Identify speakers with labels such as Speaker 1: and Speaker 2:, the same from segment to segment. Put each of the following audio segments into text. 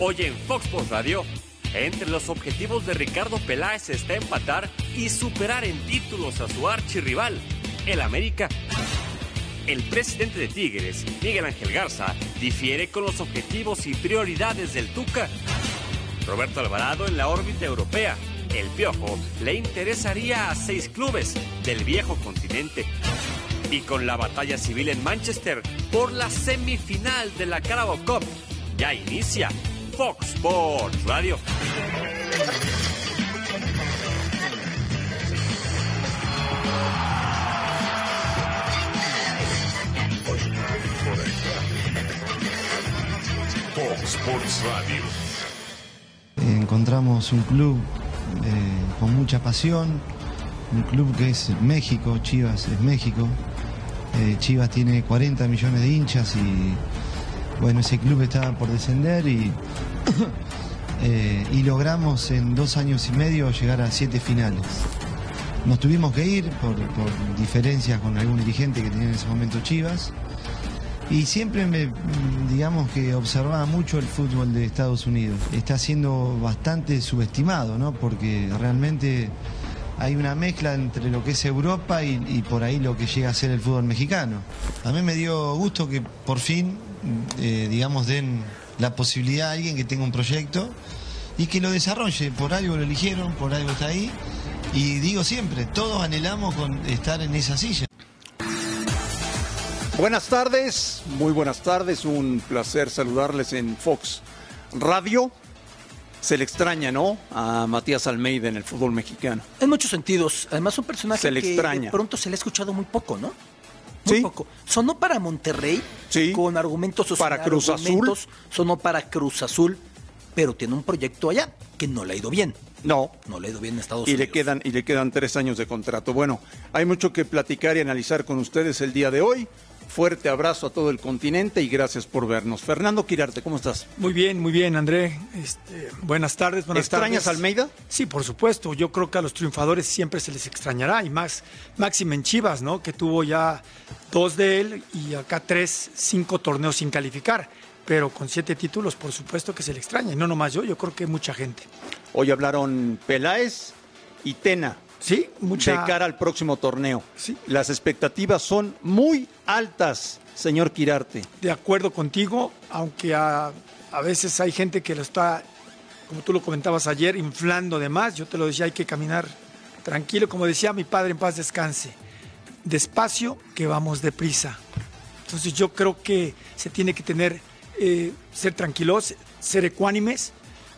Speaker 1: Hoy en Fox Sports Radio, entre los objetivos de Ricardo Peláez está empatar y superar en títulos a su archirrival, el América. El presidente de Tigres, Miguel Ángel Garza, difiere con los objetivos y prioridades del Tuca. Roberto Alvarado en la órbita europea. El Piojo le interesaría a seis clubes del viejo continente. Y con la batalla civil en Manchester por la semifinal de la Carabao Cup, ya inicia Fox Sports Radio.
Speaker 2: Fox Sports Radio.
Speaker 3: Encontramos un club eh, con mucha pasión, un club que es México, Chivas es México. Eh, Chivas tiene 40 millones de hinchas y bueno, ese club estaba por descender y, eh, y logramos en dos años y medio llegar a siete finales. Nos tuvimos que ir por, diferencias con algún dirigente que tenía en ese momento Chivas. Y siempre me, digamos que observaba mucho el fútbol de Estados Unidos. Está siendo bastante subestimado, ¿no? Porque realmente hay una mezcla entre lo que es Europa y, y por ahí lo que llega a ser el fútbol mexicano. A mí me dio gusto que por fin, eh, digamos, den la posibilidad a alguien que tenga un proyecto y que lo desarrolle. Por algo lo eligieron, por algo está ahí. Y digo siempre, todos anhelamos con estar en esa silla.
Speaker 4: Buenas tardes, muy buenas tardes, un placer saludarles en Fox Radio. Se le extraña, ¿no? A Matías Almeida en el fútbol mexicano.
Speaker 5: En muchos sentidos. Además, un personaje
Speaker 4: Se le
Speaker 5: que
Speaker 4: extraña.
Speaker 5: de pronto se le ha escuchado muy poco, ¿no? Muy
Speaker 4: Sí.
Speaker 5: poco. Sonó para Monterrey
Speaker 4: Sí.
Speaker 5: con argumentos
Speaker 4: Para Cruz Azul.
Speaker 5: argumentos. Sonó para Cruz Azul, pero tiene un proyecto allá que no le ha ido bien.
Speaker 4: No.
Speaker 5: No le ha ido bien en Estados
Speaker 4: Y
Speaker 5: Unidos.
Speaker 4: le, quedan, y le quedan tres años de contrato. Bueno, hay mucho que platicar y analizar con ustedes el día de hoy. Fuerte abrazo a todo el continente y gracias por vernos. Fernando Quirarte, ¿cómo estás?
Speaker 6: Muy bien, muy bien, André. Este, buenas tardes, buenas
Speaker 4: ¿Extrañas
Speaker 6: tardes.
Speaker 4: Almeida?
Speaker 6: Sí, por supuesto. Yo creo que a los triunfadores siempre se les extrañará. Y más, Máximo en Chivas, ¿no? Que tuvo ya dos de él y acá tres, cinco torneos sin calificar. Pero con siete títulos, por supuesto que se le extraña. Y no nomás yo, yo creo que mucha gente.
Speaker 4: Hoy hablaron Peláez y Tena.
Speaker 6: Sí, mucha.
Speaker 4: de cara al próximo torneo.
Speaker 6: Sí.
Speaker 4: Las expectativas son muy altas, señor Quirarte.
Speaker 6: de acuerdo contigo, aunque a, a veces hay gente que lo está, como tú lo comentabas ayer, inflando de más. Yo te lo decía, hay que caminar tranquilo, como decía mi padre en paz descanse, despacio que vamos deprisa. Entonces yo creo que se tiene que tener, eh, ser tranquilos, ser ecuánimes,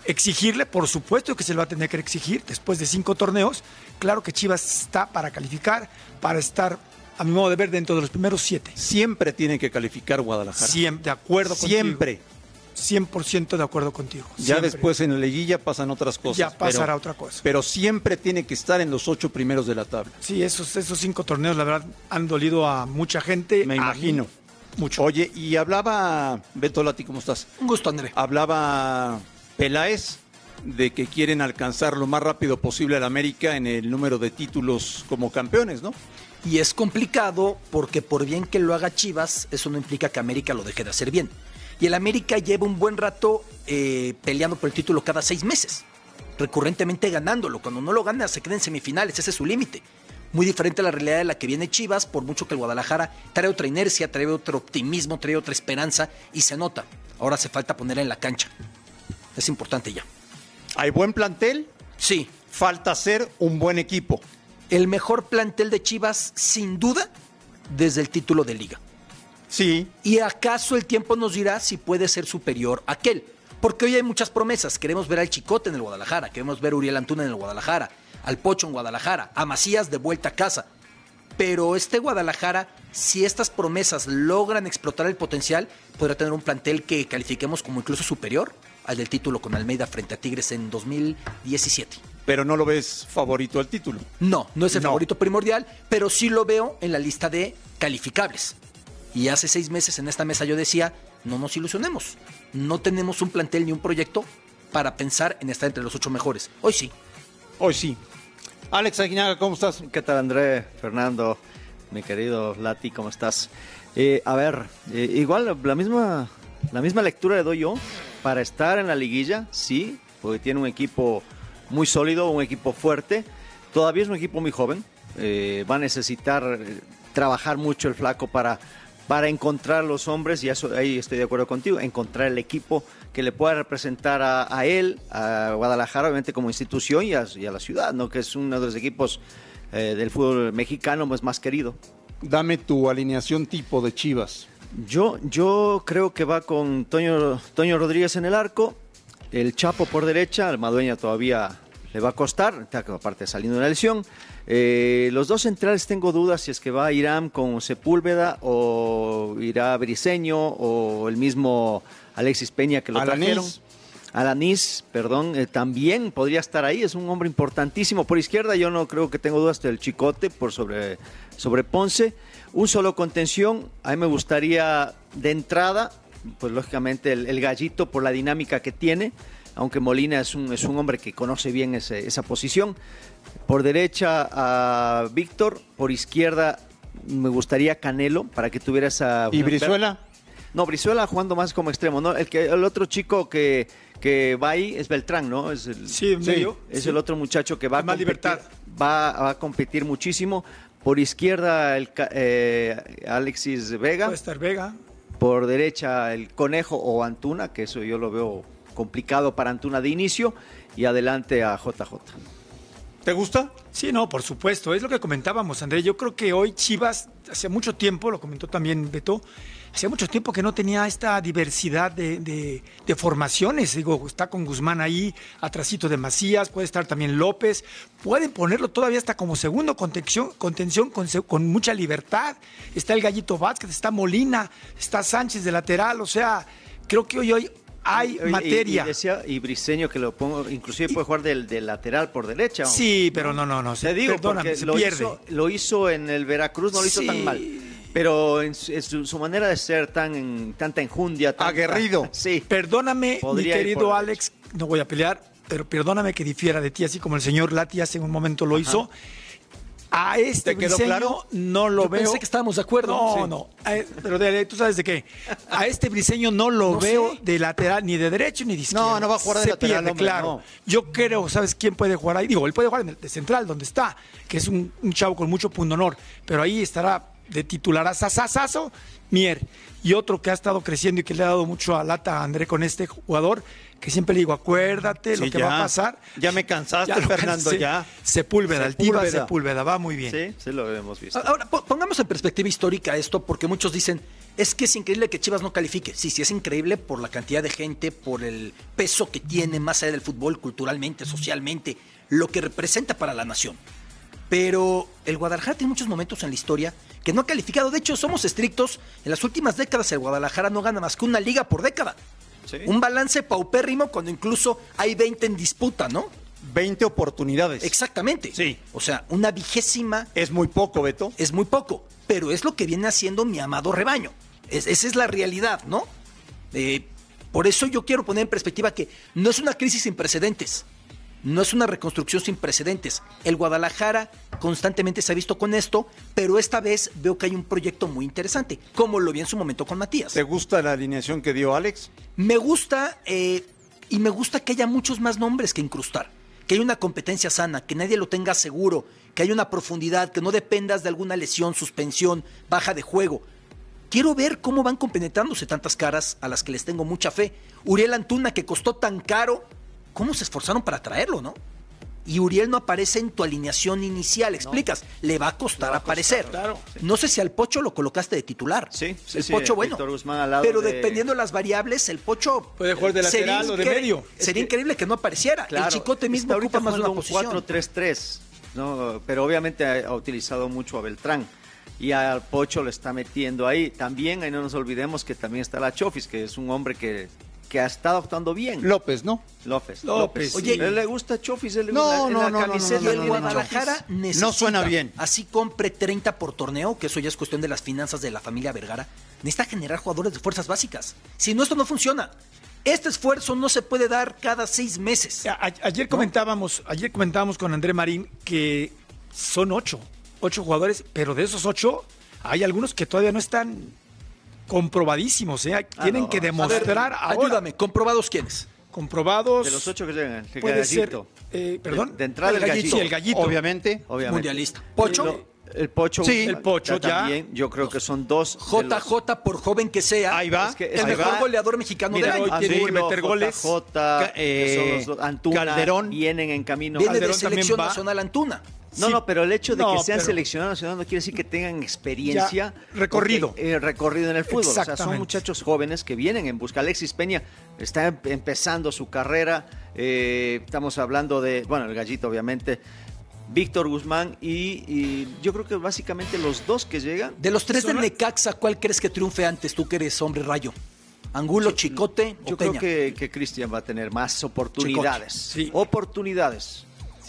Speaker 6: exigirle, por supuesto que se le va a tener que exigir después de cinco torneos. Claro que Chivas está para calificar, para estar, a mi modo de ver, dentro de los primeros siete.
Speaker 4: Siempre tiene que calificar Guadalajara.
Speaker 6: Siempre, de acuerdo contigo.
Speaker 4: Siempre.
Speaker 6: 100% de acuerdo contigo.
Speaker 4: Ya
Speaker 6: siempre.
Speaker 4: después en la liguilla pasan otras cosas.
Speaker 6: Ya pasará
Speaker 4: pero-
Speaker 6: otra cosa.
Speaker 4: Pero siempre tiene que estar en los ocho primeros de la tabla.
Speaker 6: Sí, esos, esos cinco torneos, la verdad, han dolido a mucha gente.
Speaker 4: Me imagino.
Speaker 6: mucho.
Speaker 4: Oye, y hablaba, Beto Lati, ¿cómo estás?
Speaker 5: Un gusto, André.
Speaker 4: Hablaba Peláez de que quieren alcanzar lo más rápido posible al América en el número de títulos como campeones, ¿no?
Speaker 5: Y es complicado porque por bien que lo haga Chivas, eso no implica que América lo deje de hacer bien. Y el América lleva un buen rato eh, peleando por el título cada seis meses, recurrentemente ganándolo. Cuando no lo gana se queda en semifinales, ese es su límite. Muy diferente a la realidad de la que viene Chivas, por mucho que el Guadalajara trae otra inercia, trae otro optimismo, trae otra esperanza y se nota. Ahora hace falta ponerla en la cancha. Es importante ya.
Speaker 4: Hay buen plantel,
Speaker 5: Sí,
Speaker 4: falta ser un buen equipo.
Speaker 5: el mejor plantel de Chivas, sin duda, desde el título de liga.
Speaker 4: Sí,
Speaker 5: ¿Y acaso el tiempo nos dirá si puede ser superior a aquel? Porque hoy hay muchas promesas. Queremos ver al Chicote en el Guadalajara, queremos ver a Uriel Antuna en el Guadalajara, al Pocho en Guadalajara, a Macías de vuelta a casa. Pero este Guadalajara, si estas promesas logran explotar el potencial, podrá tener un plantel que califiquemos como incluso superior al del título con Almeida frente a Tigres en 2017.
Speaker 4: pero no lo ves favorito al título.
Speaker 5: No, no es el
Speaker 4: No.
Speaker 5: favorito primordial, pero sí lo veo en la lista de calificables. Y hace seis meses en esta mesa yo decía, no nos ilusionemos, no tenemos un plantel ni un proyecto para pensar en estar entre los ocho mejores. Hoy sí.
Speaker 4: Hoy sí. Alex Aguinaga, ¿cómo estás?
Speaker 7: ¿Qué tal André, Fernando, mi querido Lati, cómo estás? Eh, a ver, eh, igual la misma, la misma lectura le doy yo. para estar en la liguilla, sí, porque tiene un equipo muy sólido, un equipo fuerte. Todavía es un equipo muy joven. eh, va a necesitar eh, trabajar mucho el flaco para, para encontrar los hombres, y eso ahí estoy de acuerdo contigo, encontrar el equipo que le pueda representar a, a él, a Guadalajara, obviamente como institución y a, y a la ciudad, ¿no? que es uno de los equipos eh, del fútbol mexicano más, más querido.
Speaker 4: Dame tu alineación tipo de Chivas.
Speaker 7: Yo, yo creo que va con Toño, Toño Rodríguez en el arco, el Chapo por derecha, el Madueña todavía le va a costar, aparte saliendo de una lesión. Eh, los dos centrales tengo dudas si es que va Irán con Sepúlveda o irá Briseño o el mismo Alexis Peña que lo trajeron. Alanis, perdón, eh, también podría estar ahí, es un hombre importantísimo. Por izquierda yo no creo que tengo dudas del Chicote por sobre, sobre Ponce. Un solo contención, a mí me gustaría de entrada, pues lógicamente el, el gallito por la dinámica que tiene, aunque Molina es un, es un hombre que conoce bien ese- esa posición. Por derecha a Víctor, por izquierda me gustaría Canelo para que tuviera esa...
Speaker 4: ¿Y Brizuela?
Speaker 7: No, Brizuela jugando más como extremo, ¿no? El, que, el otro chico que, que va ahí es Beltrán, ¿no? Es el,
Speaker 6: Sí, en medio,
Speaker 7: Es
Speaker 6: sí.
Speaker 7: el otro muchacho que va a,
Speaker 6: Más
Speaker 7: competir,
Speaker 6: libertad.
Speaker 7: va, va a competir muchísimo. Por izquierda, el, eh, Alexis Vega.
Speaker 6: Puede estar Vega.
Speaker 7: Por derecha, el Conejo o Antuna, que eso yo lo veo complicado para Antuna de inicio. Y adelante a JJ.
Speaker 4: ¿Te gusta?
Speaker 6: Sí, no, por supuesto. Es lo que comentábamos, André. Yo creo que hoy Chivas, hace mucho tiempo, lo comentó también Beto, hacía mucho tiempo que no tenía esta diversidad de, de- de formaciones. Digo, está con Guzmán ahí, atrasito de Macías, puede estar también López. Pueden ponerlo todavía hasta como segundo contención, contención con, con mucha libertad. Está el Gallito Vázquez, está Molina, está Sánchez de lateral. O sea, creo que hoy, hoy hay
Speaker 7: Y-
Speaker 6: materia.
Speaker 7: Y, decía, y Briseño que lo pongo, inclusive puede jugar del, del lateral por derecha.
Speaker 6: Sí, pero no, no, no.
Speaker 7: Te digo,
Speaker 6: perdóname,
Speaker 7: porque
Speaker 6: se
Speaker 7: lo
Speaker 6: pierde.
Speaker 7: hizo, lo hizo en el Veracruz, no lo hizo
Speaker 6: Sí.
Speaker 7: tan mal. Pero en su, en su- su manera de ser tan en- tanta enjundia, tanta-
Speaker 4: Aguerrido.
Speaker 7: Sí.
Speaker 6: Perdóname,
Speaker 7: Podría
Speaker 6: mi querido Alex, no voy a pelear, pero perdóname que difiera de ti, así como el señor Lati hace un momento lo hizo. A este
Speaker 4: ¿Te quedó
Speaker 6: Briseño
Speaker 4: claro?
Speaker 6: no lo
Speaker 5: Yo
Speaker 6: veo.
Speaker 5: pensé que estábamos de acuerdo.
Speaker 6: No,
Speaker 5: Sí.
Speaker 6: no. Eh, pero de- tú sabes de qué. A este Briseño no lo
Speaker 5: No
Speaker 6: veo
Speaker 5: sé.
Speaker 6: de lateral, ni de derecho ni de izquierda.
Speaker 4: no va a jugar de
Speaker 6: Se
Speaker 4: lateral,
Speaker 6: pierde,
Speaker 4: hombre,
Speaker 6: claro.
Speaker 4: no.
Speaker 6: Yo creo, ¿sabes quién puede jugar ahí? Digo, él puede jugar en el de central, donde está, que es un, un chavo con mucho punto honor. Pero ahí estará de titular a Sasasazo, Mier. Y otro que ha estado creciendo y que le ha dado mucho a lata a André con este jugador, que siempre le digo, acuérdate lo que
Speaker 4: ya.
Speaker 6: va a pasar.
Speaker 4: Ya me cansaste,
Speaker 6: lo
Speaker 4: Fernando,
Speaker 6: cansé.
Speaker 4: ya.
Speaker 6: Sepúlveda, el Tiva
Speaker 4: Sepúlveda.
Speaker 6: Sepúlveda, va muy bien.
Speaker 7: Sí, sí lo hemos visto.
Speaker 5: Ahora, po- pongamos en perspectiva histórica esto, porque muchos dicen, es que es increíble que Chivas no califique. Sí, sí, es increíble por la cantidad de gente, por el peso que tiene más allá del fútbol, culturalmente, socialmente, lo que representa para la nación. Pero el Guadalajara tiene muchos momentos en la historia que no ha calificado. De hecho, somos estrictos. En las últimas décadas el Guadalajara no gana más que una liga por década.
Speaker 7: Sí.
Speaker 5: Un balance paupérrimo cuando incluso hay 20 en disputa, ¿no?
Speaker 4: 20 oportunidades.
Speaker 5: Exactamente.
Speaker 4: Sí.
Speaker 5: O sea, una vigésima
Speaker 4: Es muy poco, Beto.
Speaker 5: es muy poco, pero es lo que viene haciendo mi amado rebaño. Es- esa es la realidad, ¿no? Eh, por eso yo quiero poner en perspectiva que no es una crisis sin precedentes, no es una reconstrucción sin precedentes. El Guadalajara constantemente se ha visto con esto, pero esta vez veo que hay un proyecto muy interesante, como lo vi en su momento con Matías.
Speaker 4: ¿Te gusta la alineación que dio Alex?
Speaker 5: Me gusta eh, y me gusta que haya muchos más nombres que incrustar, que haya una competencia sana, que nadie lo tenga seguro, que haya una profundidad, que no dependas de alguna lesión, suspensión, baja de juego. Quiero ver cómo van compenetrándose tantas caras a las que les tengo mucha fe. Uriel Antuna, que costó tan caro, ¿cómo se esforzaron para traerlo, no? Y Uriel no aparece en tu alineación inicial, explicas, le va a costar aparecer.
Speaker 6: claro.
Speaker 5: No sé si al Pocho lo colocaste de titular.
Speaker 7: Sí, sí,
Speaker 5: el
Speaker 7: sí,
Speaker 5: Pocho, bueno.
Speaker 7: Víctor Guzmán al lado
Speaker 5: pero
Speaker 7: de-
Speaker 5: dependiendo de las variables, el Pocho
Speaker 6: Puede jugar de
Speaker 5: sería
Speaker 6: lateral o de medio.
Speaker 5: Sería increíble que no apareciera. el Chicote mismo
Speaker 7: ahorita
Speaker 5: ocupa más de una
Speaker 7: un
Speaker 5: posición.
Speaker 7: 4-3-3, ¿no? pero obviamente ha, ha utilizado mucho a Beltrán y al Pocho lo está metiendo ahí. También, ahí no nos olvidemos que también está la Chofis, que es un hombre que, que ha estado actuando bien.
Speaker 4: López, ¿no?
Speaker 7: López.
Speaker 6: López,
Speaker 7: Oye,
Speaker 6: sí.
Speaker 7: ¿a él le gusta Chofis? ¿A él le
Speaker 4: No,
Speaker 7: gusta-
Speaker 4: no,
Speaker 7: la
Speaker 4: no, no,
Speaker 7: camiseta
Speaker 4: no,
Speaker 5: el
Speaker 4: no,
Speaker 7: de
Speaker 4: no, no.
Speaker 5: Guadalajara necesita,
Speaker 4: No suena bien.
Speaker 5: Así compre 30 por torneo, que eso ya es cuestión de las finanzas de la familia Vergara. Necesita generar jugadores de fuerzas básicas. Si no, esto no funciona. Este esfuerzo no se puede dar cada seis meses.
Speaker 6: A- a- ayer comentábamos, ayer comentábamos con André Marín que son ocho, ocho jugadores, pero de esos ocho hay algunos que todavía no están comprobadísimos, ¿eh? Tienen
Speaker 7: no.
Speaker 6: que
Speaker 7: A ver,
Speaker 6: demostrar ahora.
Speaker 5: Ayúdame, ¿comprobados quiénes?
Speaker 6: Comprobados.
Speaker 7: De los ocho que llegan, el
Speaker 6: Puede ser.
Speaker 7: gallito.
Speaker 6: eh, perdón.
Speaker 7: De- de entrada el gallito.
Speaker 6: Sí, el gallito.
Speaker 4: Obviamente.
Speaker 7: Obviamente.
Speaker 5: Mundialista. Pocho.
Speaker 7: No, el Pocho.
Speaker 6: Sí, el Pocho, ya.
Speaker 7: También, yo creo que son dos. de los-
Speaker 5: JJ, por joven que sea,
Speaker 4: Ahí va.
Speaker 7: Es que-
Speaker 5: el
Speaker 7: ahí
Speaker 5: mejor
Speaker 7: va.
Speaker 5: goleador mexicano
Speaker 6: Mira,
Speaker 5: del
Speaker 6: hoy
Speaker 5: año.
Speaker 6: tiene que meter goles.
Speaker 7: JJ,
Speaker 4: eh.
Speaker 7: Antuna,
Speaker 4: Calderón.
Speaker 7: vienen en camino.
Speaker 5: Viene de
Speaker 6: Calderón también
Speaker 5: selección nacional Antuna.
Speaker 7: No,
Speaker 6: Sí.
Speaker 7: no, pero el hecho de
Speaker 6: No,
Speaker 7: que sean
Speaker 6: pero-
Speaker 7: seleccionados nacional no quiere decir que tengan experiencia.
Speaker 6: Ya, recorrido.
Speaker 7: eh, recorrido en el fútbol. O sea, son muchachos jóvenes que vienen en busca. Alexis Peña está em- empezando su carrera. eh, estamos hablando de, bueno, el gallito obviamente. Víctor Guzmán y, y yo creo que básicamente los dos que llegan.
Speaker 5: De los tres
Speaker 6: Son-
Speaker 5: del Necaxa, ¿cuál crees que triunfe antes? Tú que eres hombre rayo. Angulo, Chicote
Speaker 7: Yo
Speaker 5: o
Speaker 7: creo
Speaker 5: Peña.
Speaker 7: que, que Cristian va a tener más oportunidades.
Speaker 6: Sí.
Speaker 7: Oportunidades.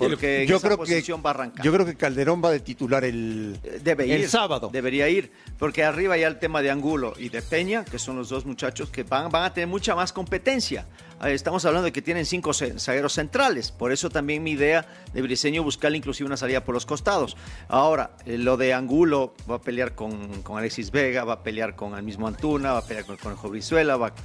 Speaker 7: Porque en
Speaker 4: yo
Speaker 7: esa
Speaker 4: creo que
Speaker 7: posición va a arrancar.
Speaker 4: yo creo que Calderón va de titular el
Speaker 7: Eh, Debe ir.
Speaker 4: el sábado.
Speaker 7: Debería ir. Porque arriba ya el tema de Angulo y de Peña, que son los dos muchachos que van, van a tener mucha más competencia. Eh, Estamos hablando de que tienen cinco zagueros centrales. Por eso también mi idea de Briseño buscarle inclusive una salida por los costados. Ahora, eh, lo de Angulo va a pelear con, con Alexis Vega, va a pelear con el mismo Antuna, va a pelear con, con Jobrizuela, va sea,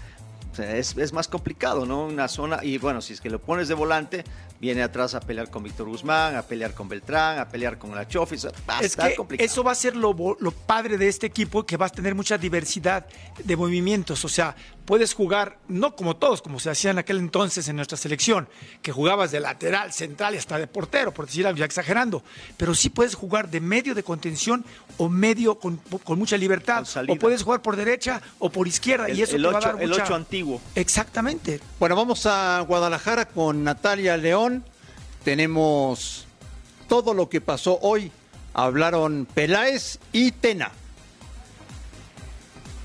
Speaker 7: es, es más complicado, ¿no? Una zona, y bueno, si es que lo pones de volante, viene atrás a pelear con Víctor Guzmán, a pelear con Beltrán, a pelear con la Chofis. Va a
Speaker 6: Es
Speaker 7: estar
Speaker 6: que
Speaker 7: complicado.
Speaker 6: eso va a ser lo, lo padre de este equipo, que vas a tener mucha diversidad de movimientos. O sea, puedes jugar, no como todos, como se hacía en aquel entonces en nuestra selección, que jugabas de lateral, central y hasta de portero, por decir algo, ya exagerando. Pero sí puedes jugar de medio de contención o medio con, con mucha libertad.
Speaker 7: Con.
Speaker 6: O puedes jugar por derecha o por izquierda.
Speaker 7: El-
Speaker 6: y eso
Speaker 7: el
Speaker 6: te va a
Speaker 7: ocho-
Speaker 6: dar
Speaker 7: el
Speaker 6: mucha-
Speaker 7: ocho antiguo.
Speaker 6: Exactamente.
Speaker 4: Bueno, vamos a Guadalajara con Natalia León. Tenemos todo lo que pasó hoy. Hablaron Peláez y Tena.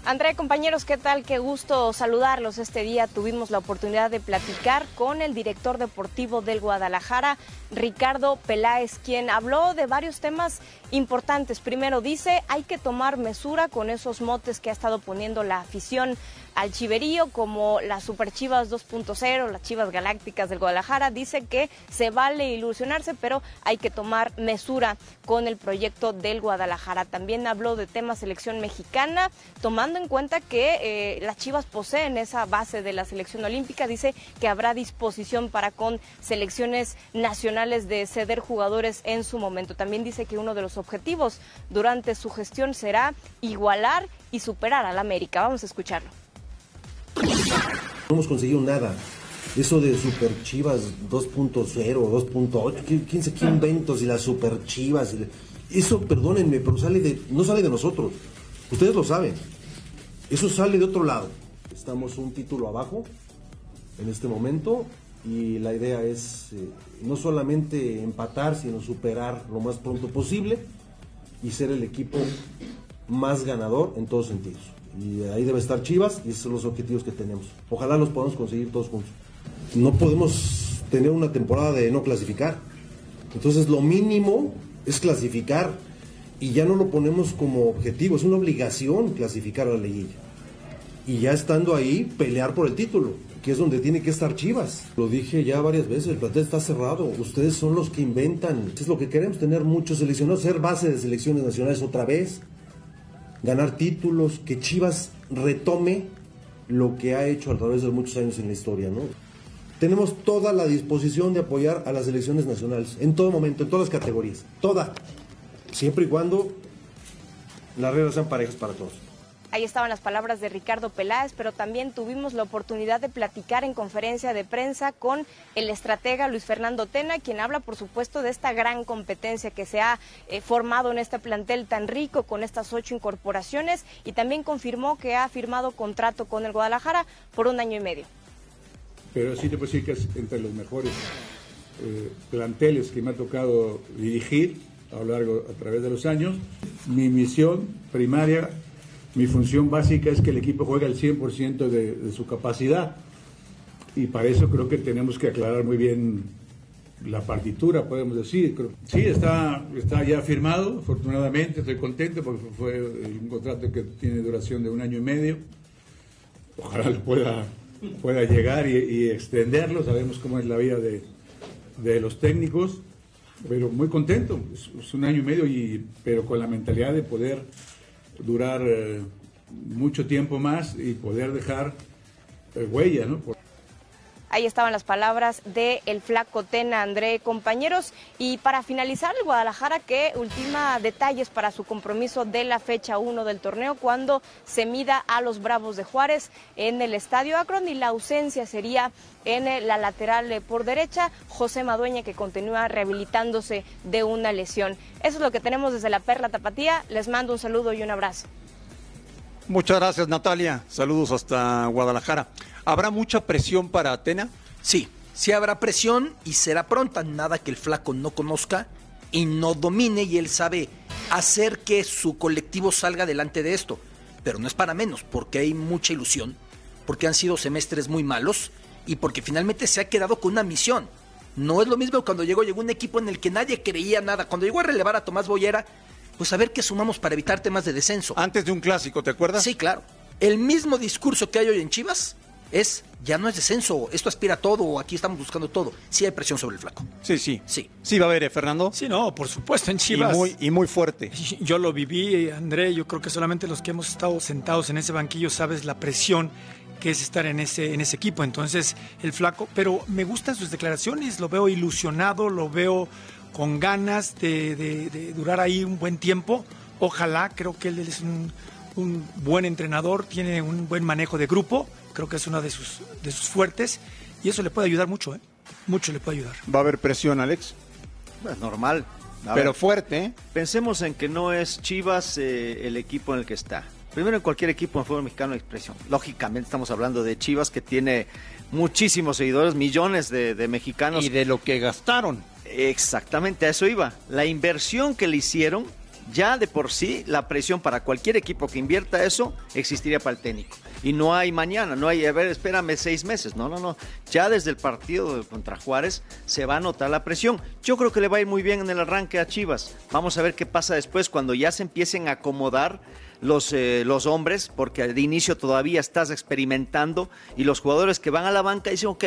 Speaker 8: André, compañeros, ¿qué tal? Qué gusto saludarlos. Este día tuvimos la oportunidad de platicar con el director deportivo del Guadalajara, Ricardo Peláez, quien habló de varios temas importantes. Primero dice, hay que tomar mesura con esos motes que ha estado poniendo la afición al chiverío, como las Super Chivas 2.0, las Chivas Galácticas del Guadalajara. Dice que se vale ilusionarse, pero hay que tomar mesura con el proyecto del Guadalajara. También habló de tema selección mexicana, tomando en cuenta que eh, las Chivas poseen esa base de la selección olímpica. Dice que habrá disposición para con selecciones nacionales de ceder jugadores en su momento. También dice que uno de los objetivos durante su gestión será igualar y superar al América. Vamos a escucharlo.
Speaker 9: No hemos conseguido nada. Eso de Super Chivas 2.0, 2.8, ¿quién, quién se qué inventos y las Super Chivas? Eso, perdónenme, pero sale de, no sale de nosotros. Ustedes lo saben. Eso sale de otro lado. Estamos un título abajo en este momento y la idea es eh, no solamente empatar, sino superar lo más pronto posible y ser el equipo más ganador en todos sentidos. Y ahí debe estar Chivas y esos son los objetivos que tenemos. Ojalá los podamos conseguir todos juntos. No podemos tener una temporada de no clasificar. Entonces lo mínimo es clasificar y ya no lo ponemos como objetivo, es una obligación clasificar a la liguilla. Y ya estando ahí, pelear por el título, que es donde tiene que estar Chivas. Lo dije ya varias veces, el plantel está cerrado, ustedes son los que inventan. Es lo que queremos, tener muchos seleccionados, ser base de selecciones nacionales otra vez, ganar títulos, que Chivas retome lo que ha hecho a través de muchos años en la historia, ¿no? Tenemos toda la disposición de apoyar a las selecciones nacionales, en todo momento, en todas las categorías, toda, siempre y cuando las reglas sean parejas para todos.
Speaker 8: Ahí estaban las palabras de Ricardo Peláez, pero también tuvimos la oportunidad de platicar en conferencia de prensa con el estratega Luis Fernando Tena, quien habla, por supuesto, de esta gran competencia que se ha eh, formado en este plantel tan rico con estas ocho incorporaciones y también confirmó que ha firmado contrato con el Guadalajara por un año y medio.
Speaker 10: pero sí te puedo decir que es entre los mejores eh, planteles que me ha tocado dirigir a lo largo, a través de los años. Mi misión primaria, mi función básica es que el equipo juegue al 100% de, de su capacidad y para eso creo que tenemos que aclarar muy bien la partitura, podemos decir. Sí, está, está ya firmado, afortunadamente, estoy contento porque fue un contrato que tiene duración de un año y medio. Ojalá lo pueda, pueda llegar y, y extenderlo, sabemos cómo es la vida de, de los técnicos, pero muy contento, es, es un año y medio, y, pero con la mentalidad de poder durar eh, mucho tiempo más y poder dejar eh, huella, ¿no? Por-
Speaker 8: Ahí estaban las palabras de el flaco Tena André, compañeros. Y para finalizar, el Guadalajara que ultima detalles para su compromiso de la fecha 1 del torneo cuando se mida a los Bravos de Juárez en el Estadio Akron y la ausencia sería en la lateral eh, por derecha, José Madueña que continúa rehabilitándose de una lesión. Eso es lo que tenemos desde la Perla Tapatía. Les mando un saludo y un abrazo.
Speaker 4: Muchas gracias, Natalia. Saludos hasta Guadalajara. ¿Habrá mucha presión para Atena?
Speaker 5: Sí, sí habrá presión y será pronta. Nada que el flaco no conozca y no domine y él sabe hacer que su colectivo salga delante de esto. Pero no es para menos, porque hay mucha ilusión, porque han sido semestres muy malos y porque finalmente se ha quedado con una misión. No es lo mismo cuando llegó, llegó un equipo en el que nadie creía nada. Cuando llegó a relevar a Tomás Boyera, pues a ver qué sumamos para evitar temas de descenso.
Speaker 4: Antes de un clásico, ¿te acuerdas?
Speaker 5: Sí, claro. El mismo discurso que hay hoy en Chivas es, ya no es descenso, esto aspira a todo, aquí estamos buscando todo. Sí hay presión sobre el flaco.
Speaker 4: Sí, sí.
Speaker 5: Sí.
Speaker 4: Sí va a haber, ¿eh, Fernando?
Speaker 6: Sí, no, por supuesto, en
Speaker 4: Y
Speaker 6: Chivas.
Speaker 4: muy, y muy fuerte.
Speaker 6: Yo lo viví, André, yo creo que solamente los que hemos estado sentados en ese banquillo sabes la presión que es estar en ese, en ese equipo. Entonces, el flaco, pero me gustan sus declaraciones, lo veo ilusionado, lo veo con ganas de, de- de durar ahí un buen tiempo. Ojalá, creo que él es un, un buen entrenador, tiene un buen manejo de grupo, creo que es una de sus, de sus fuertes y eso le puede ayudar mucho, ¿eh? Mucho le puede ayudar.
Speaker 4: Va a haber presión, Alex.
Speaker 7: Es normal. A
Speaker 4: Pero
Speaker 7: ver,
Speaker 4: fuerte, ¿eh?
Speaker 7: Pensemos en que no es Chivas eh, el equipo en el que está. Primero, en cualquier equipo en fútbol mexicano de expresión. Lógicamente, estamos hablando de Chivas, que tiene muchísimos seguidores, millones de, de mexicanos.
Speaker 4: Y de lo que gastaron.
Speaker 7: Exactamente, a eso iba. La inversión que le hicieron, ya de por sí, la presión para cualquier equipo que invierta eso, existiría para el técnico. Y no hay mañana, no hay, a ver, espérame seis meses. No, no, no. Ya desde el partido contra Juárez se va a notar la presión. Yo creo que le va a ir muy bien en el arranque a Chivas. Vamos a ver qué pasa después cuando ya se empiecen a acomodar los, eh, los hombres, porque de inicio todavía estás experimentando y los jugadores que van a la banca dicen, ok,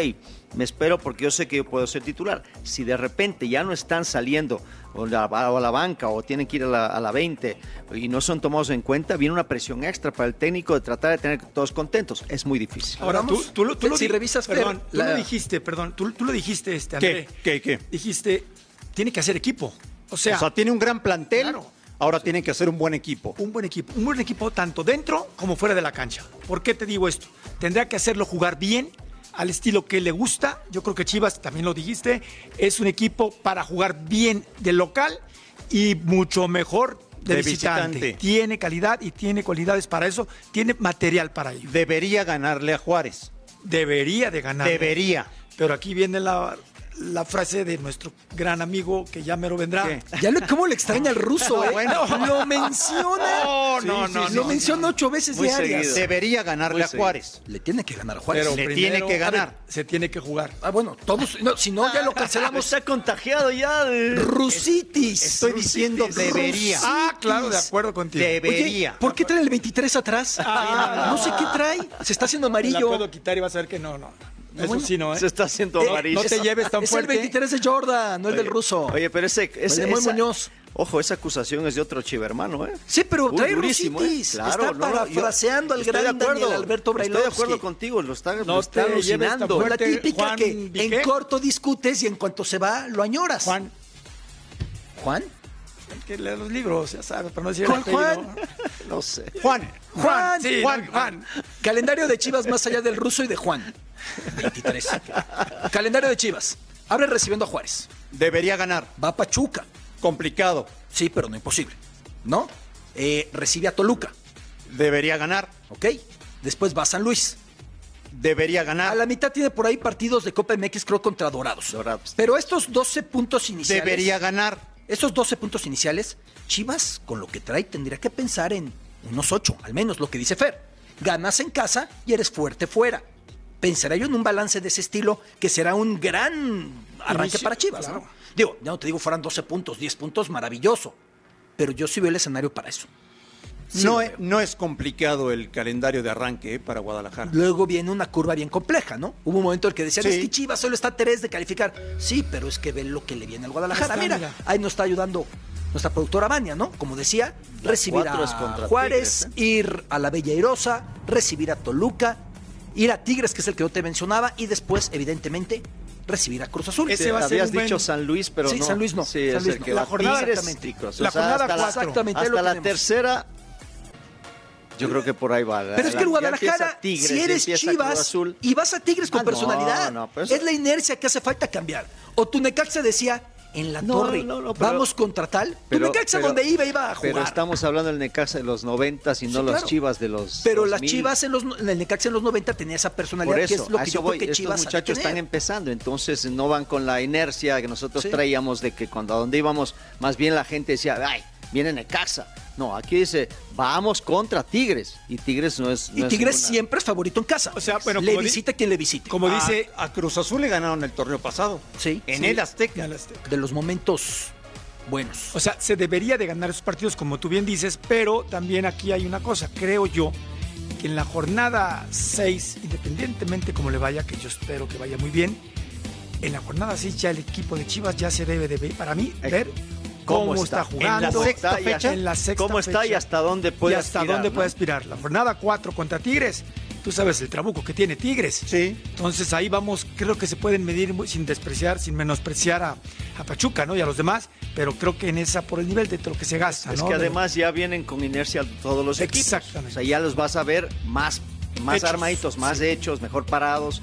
Speaker 7: me espero porque yo sé que yo puedo ser titular. Si de repente ya no están saliendo o, la- o a la banca o tienen que ir a la, a la 20 y no son tomados en cuenta, viene una presión extra para el técnico de tratar de tener todos contentos. Es muy difícil.
Speaker 6: Ahora, tú, lo- tú lo
Speaker 5: si revisas, Fer,
Speaker 6: perdón, tú
Speaker 5: la-
Speaker 6: lo dijiste, perdón, tú, tú lo dijiste, este,
Speaker 4: ¿Qué?
Speaker 6: André.
Speaker 4: ¿Qué? ¿Qué?
Speaker 6: Dijiste, tiene que hacer equipo. O sea,
Speaker 4: o sea, tiene un gran plantel.
Speaker 6: Claro.
Speaker 4: Ahora tienen que hacer un buen equipo.
Speaker 6: un buen equipo, un buen equipo tanto dentro como fuera de la cancha. ¿Por qué te digo esto? Tendrá que hacerlo jugar bien, al estilo que le gusta. Yo creo que Chivas, también lo dijiste, es un equipo para jugar bien de local y mucho mejor de,
Speaker 4: De
Speaker 6: visitante.
Speaker 4: visitante.
Speaker 6: Tiene calidad y tiene cualidades para eso, tiene material para ello.
Speaker 4: Debería ganarle a Juárez.
Speaker 6: Debería de ganar.
Speaker 4: Debería.
Speaker 6: Pero aquí viene la, la frase de nuestro gran amigo que ya mero vendrá.
Speaker 4: ¿Qué?
Speaker 5: Ya lo, ¿Cómo le extraña el ruso, eh?
Speaker 4: Bueno.
Speaker 5: Lo menciona.
Speaker 6: No,
Speaker 4: Sí,
Speaker 6: no,
Speaker 4: sí,
Speaker 6: no,
Speaker 4: sí,
Speaker 5: lo
Speaker 6: no.
Speaker 5: menciona ocho veces
Speaker 7: Muy
Speaker 5: diarias.
Speaker 7: seguido.
Speaker 4: Debería ganarle
Speaker 7: Muy
Speaker 4: a
Speaker 7: seguido.
Speaker 4: Juárez.
Speaker 5: Le tiene que ganar a Juárez.
Speaker 6: Pero
Speaker 4: Le
Speaker 6: primero,
Speaker 4: tiene que
Speaker 6: ver,
Speaker 4: ganar.
Speaker 6: se tiene que jugar.
Speaker 5: Ah, bueno, todos. No, si no, ya lo cancelamos.
Speaker 7: Está contagiado ya. de-
Speaker 5: Rusitis.
Speaker 4: Estoy diciendo
Speaker 5: Rusitis.
Speaker 4: debería.
Speaker 6: Ah, claro, de acuerdo contigo.
Speaker 4: Debería.
Speaker 5: Oye, ¿por qué trae el 23 atrás?
Speaker 6: Ah,
Speaker 5: no sé qué trae. Se está haciendo
Speaker 6: Me la
Speaker 5: amarillo.
Speaker 6: puedo quitar y vas a ver que no, no. Eso
Speaker 5: bueno.
Speaker 6: sí, no, ¿eh?
Speaker 7: Se está haciendo
Speaker 5: Eh,
Speaker 7: amarillo.
Speaker 6: no te lleves tan
Speaker 5: es
Speaker 6: fuerte.
Speaker 5: el 23 de Jordan, no el del ruso.
Speaker 7: Oye, pero ese, ese esa-
Speaker 5: Muñoz.
Speaker 7: Ojo, esa acusación es de otro chivermano, ¿eh?
Speaker 5: Sí, pero
Speaker 7: Uy,
Speaker 5: trae
Speaker 7: durísimo, ¿eh? Claro,
Speaker 5: está
Speaker 7: no, no, yo
Speaker 5: parafraseando al gran
Speaker 7: de acuerdo.
Speaker 5: Daniel Alberto
Speaker 7: Estoy de
Speaker 5: Brailovsky.
Speaker 7: acuerdo contigo, lo está,
Speaker 6: No
Speaker 7: lo está alucinando.
Speaker 5: Con la típica
Speaker 6: Juan
Speaker 5: que en corto discutes y en cuanto se va, lo añoras.
Speaker 6: Juan,
Speaker 5: ¿Juan?
Speaker 6: el que lee los libros, ya sabes, para no decir
Speaker 5: Juan,
Speaker 6: el apellido.
Speaker 5: Juan.
Speaker 7: No sé.
Speaker 4: Juan.
Speaker 5: Juan,
Speaker 6: sí,
Speaker 5: Juan,
Speaker 6: Juan.
Speaker 5: Calendario de Chivas más allá del ruso y de Juan. 23. Calendario de Chivas. Abre recibiendo a Juárez.
Speaker 4: Debería ganar.
Speaker 5: Va a Pachuca.
Speaker 4: Complicado.
Speaker 5: Sí, pero no imposible. ¿No? Eh, recibe a Toluca.
Speaker 4: Debería ganar.
Speaker 5: ¿Ok? Después va a San Luis.
Speaker 4: Debería ganar.
Speaker 5: A la mitad tiene por ahí partidos de Copa MX, creo, contra Dorados.
Speaker 7: Dorados.
Speaker 5: Pero estos 12 puntos iniciales.
Speaker 4: Debería ganar.
Speaker 5: Estos 12 puntos iniciales, Chivas, con lo que trae, tendría que pensar en unos 8, al menos lo que dice Fer. Ganas en casa y eres fuerte fuera. Pensaré yo en un balance de ese estilo que será un gran arranque
Speaker 6: Inicio,
Speaker 5: para Chivas,
Speaker 6: claro.
Speaker 5: ¿no? Digo, ya no te digo fueran 12 puntos, 10 puntos, maravilloso. Pero yo sí veo el escenario para eso. Sí
Speaker 4: no, es,
Speaker 5: veo.
Speaker 4: no es complicado el calendario de arranque eh, para Guadalajara.
Speaker 5: Luego viene una curva bien compleja, ¿no? Hubo un momento en el que decían,
Speaker 4: Sí.
Speaker 5: es que Chivas solo está a tres de calificar. Sí, pero es que ven lo que le viene al Guadalajara.
Speaker 6: Está,
Speaker 5: mira,
Speaker 6: mira.
Speaker 5: ahí nos está ayudando nuestra productora Vania, ¿no? Como decía, recibir a Juárez,
Speaker 7: Tigres, ¿eh?
Speaker 5: ir a la Bella Airosa, recibir a Toluca, ir a Tigres, que es el que yo te mencionaba, y después, evidentemente, recibir a Cruz Azul.
Speaker 6: Ese va a ser
Speaker 7: Habías
Speaker 6: un buen-
Speaker 7: dicho San Luis, pero
Speaker 5: Sí,
Speaker 7: no.
Speaker 5: San Luis no,
Speaker 7: Sí,
Speaker 5: San
Speaker 7: es
Speaker 5: Luis
Speaker 7: el
Speaker 5: no.
Speaker 7: que
Speaker 6: La jornada-
Speaker 7: Tigres
Speaker 6: exactamente.
Speaker 7: y Cruz.
Speaker 6: La
Speaker 7: O sea,
Speaker 6: jornada
Speaker 7: hasta la-
Speaker 6: cuatro.
Speaker 5: Exactamente, es
Speaker 7: Hasta la tercera. Yo creo que por ahí va.
Speaker 5: Pero es que el Guadalajara,
Speaker 7: Tigres,
Speaker 5: si eres Chivas
Speaker 7: Azul.
Speaker 5: y vas a Tigres con
Speaker 7: Ah,
Speaker 5: personalidad,
Speaker 7: no, eso-
Speaker 5: es la inercia que hace falta cambiar. O tu Necaxa decía, en la
Speaker 7: No,
Speaker 5: torre,
Speaker 7: no, no, pero-
Speaker 5: vamos contra tal.
Speaker 7: Pero-
Speaker 5: tu Necaxa
Speaker 7: pero-
Speaker 5: donde iba, iba a jugar.
Speaker 7: Pero estamos hablando del Necaxa de los 90 y no
Speaker 5: Sí.
Speaker 7: Chivas de los
Speaker 5: Pero las
Speaker 7: 2000.
Speaker 5: Chivas en, los, en el Necaxa en los 90 tenía esa personalidad
Speaker 7: Por eso,
Speaker 5: que es lo que yo
Speaker 7: voy.
Speaker 5: creo que
Speaker 7: Estos
Speaker 5: Chivas
Speaker 7: muchachos están empezando, entonces no van con la inercia que nosotros
Speaker 5: Sí.
Speaker 7: traíamos de que cuando a donde íbamos, más bien la gente decía, ay, viene Necaxa. No, aquí dice, vamos contra Tigres. Y Tigres no es.
Speaker 5: Y
Speaker 7: es
Speaker 5: Tigres
Speaker 7: ninguna-
Speaker 5: siempre es favorito en casa.
Speaker 6: O sea, bueno,
Speaker 5: le visite quien le visite.
Speaker 6: Como
Speaker 4: A-
Speaker 6: dice
Speaker 4: a Cruz Azul le ganaron el torneo pasado.
Speaker 5: Sí,
Speaker 4: En
Speaker 5: sí.
Speaker 4: el Azteca.
Speaker 5: de los momentos buenos.
Speaker 6: O sea, se debería de ganar esos partidos, como tú bien dices, pero también aquí hay una cosa, creo yo, que en la jornada 6, independientemente como le vaya, que yo espero que vaya muy bien, en la jornada 6 ya el equipo de Chivas ya se debe de ver, para mí, ver cómo, está, jugando.
Speaker 7: ¿Cómo está y hasta-
Speaker 6: en la sexta
Speaker 7: ¿Cómo está y
Speaker 6: fecha.
Speaker 7: hasta dónde puede
Speaker 6: y hasta
Speaker 7: aspirar,
Speaker 6: dónde
Speaker 7: no?
Speaker 6: puede aspirar. La jornada 4 contra Tigres, tú sabes el trabuco que tiene Tigres.
Speaker 4: Sí.
Speaker 6: Entonces ahí vamos, creo que se pueden medir sin despreciar, sin menospreciar a, a Pachuca, ¿no? Y a los demás, pero creo que en esa, por el nivel de lo que se gasta,
Speaker 7: Es
Speaker 6: ¿no?
Speaker 7: que
Speaker 6: De-
Speaker 7: además ya vienen con inercia todos los equipos.
Speaker 6: Exactamente.
Speaker 7: O sea, ya los vas a ver más, más
Speaker 6: Hechos,
Speaker 7: armaditos, más
Speaker 6: sí.
Speaker 7: hechos, mejor parados,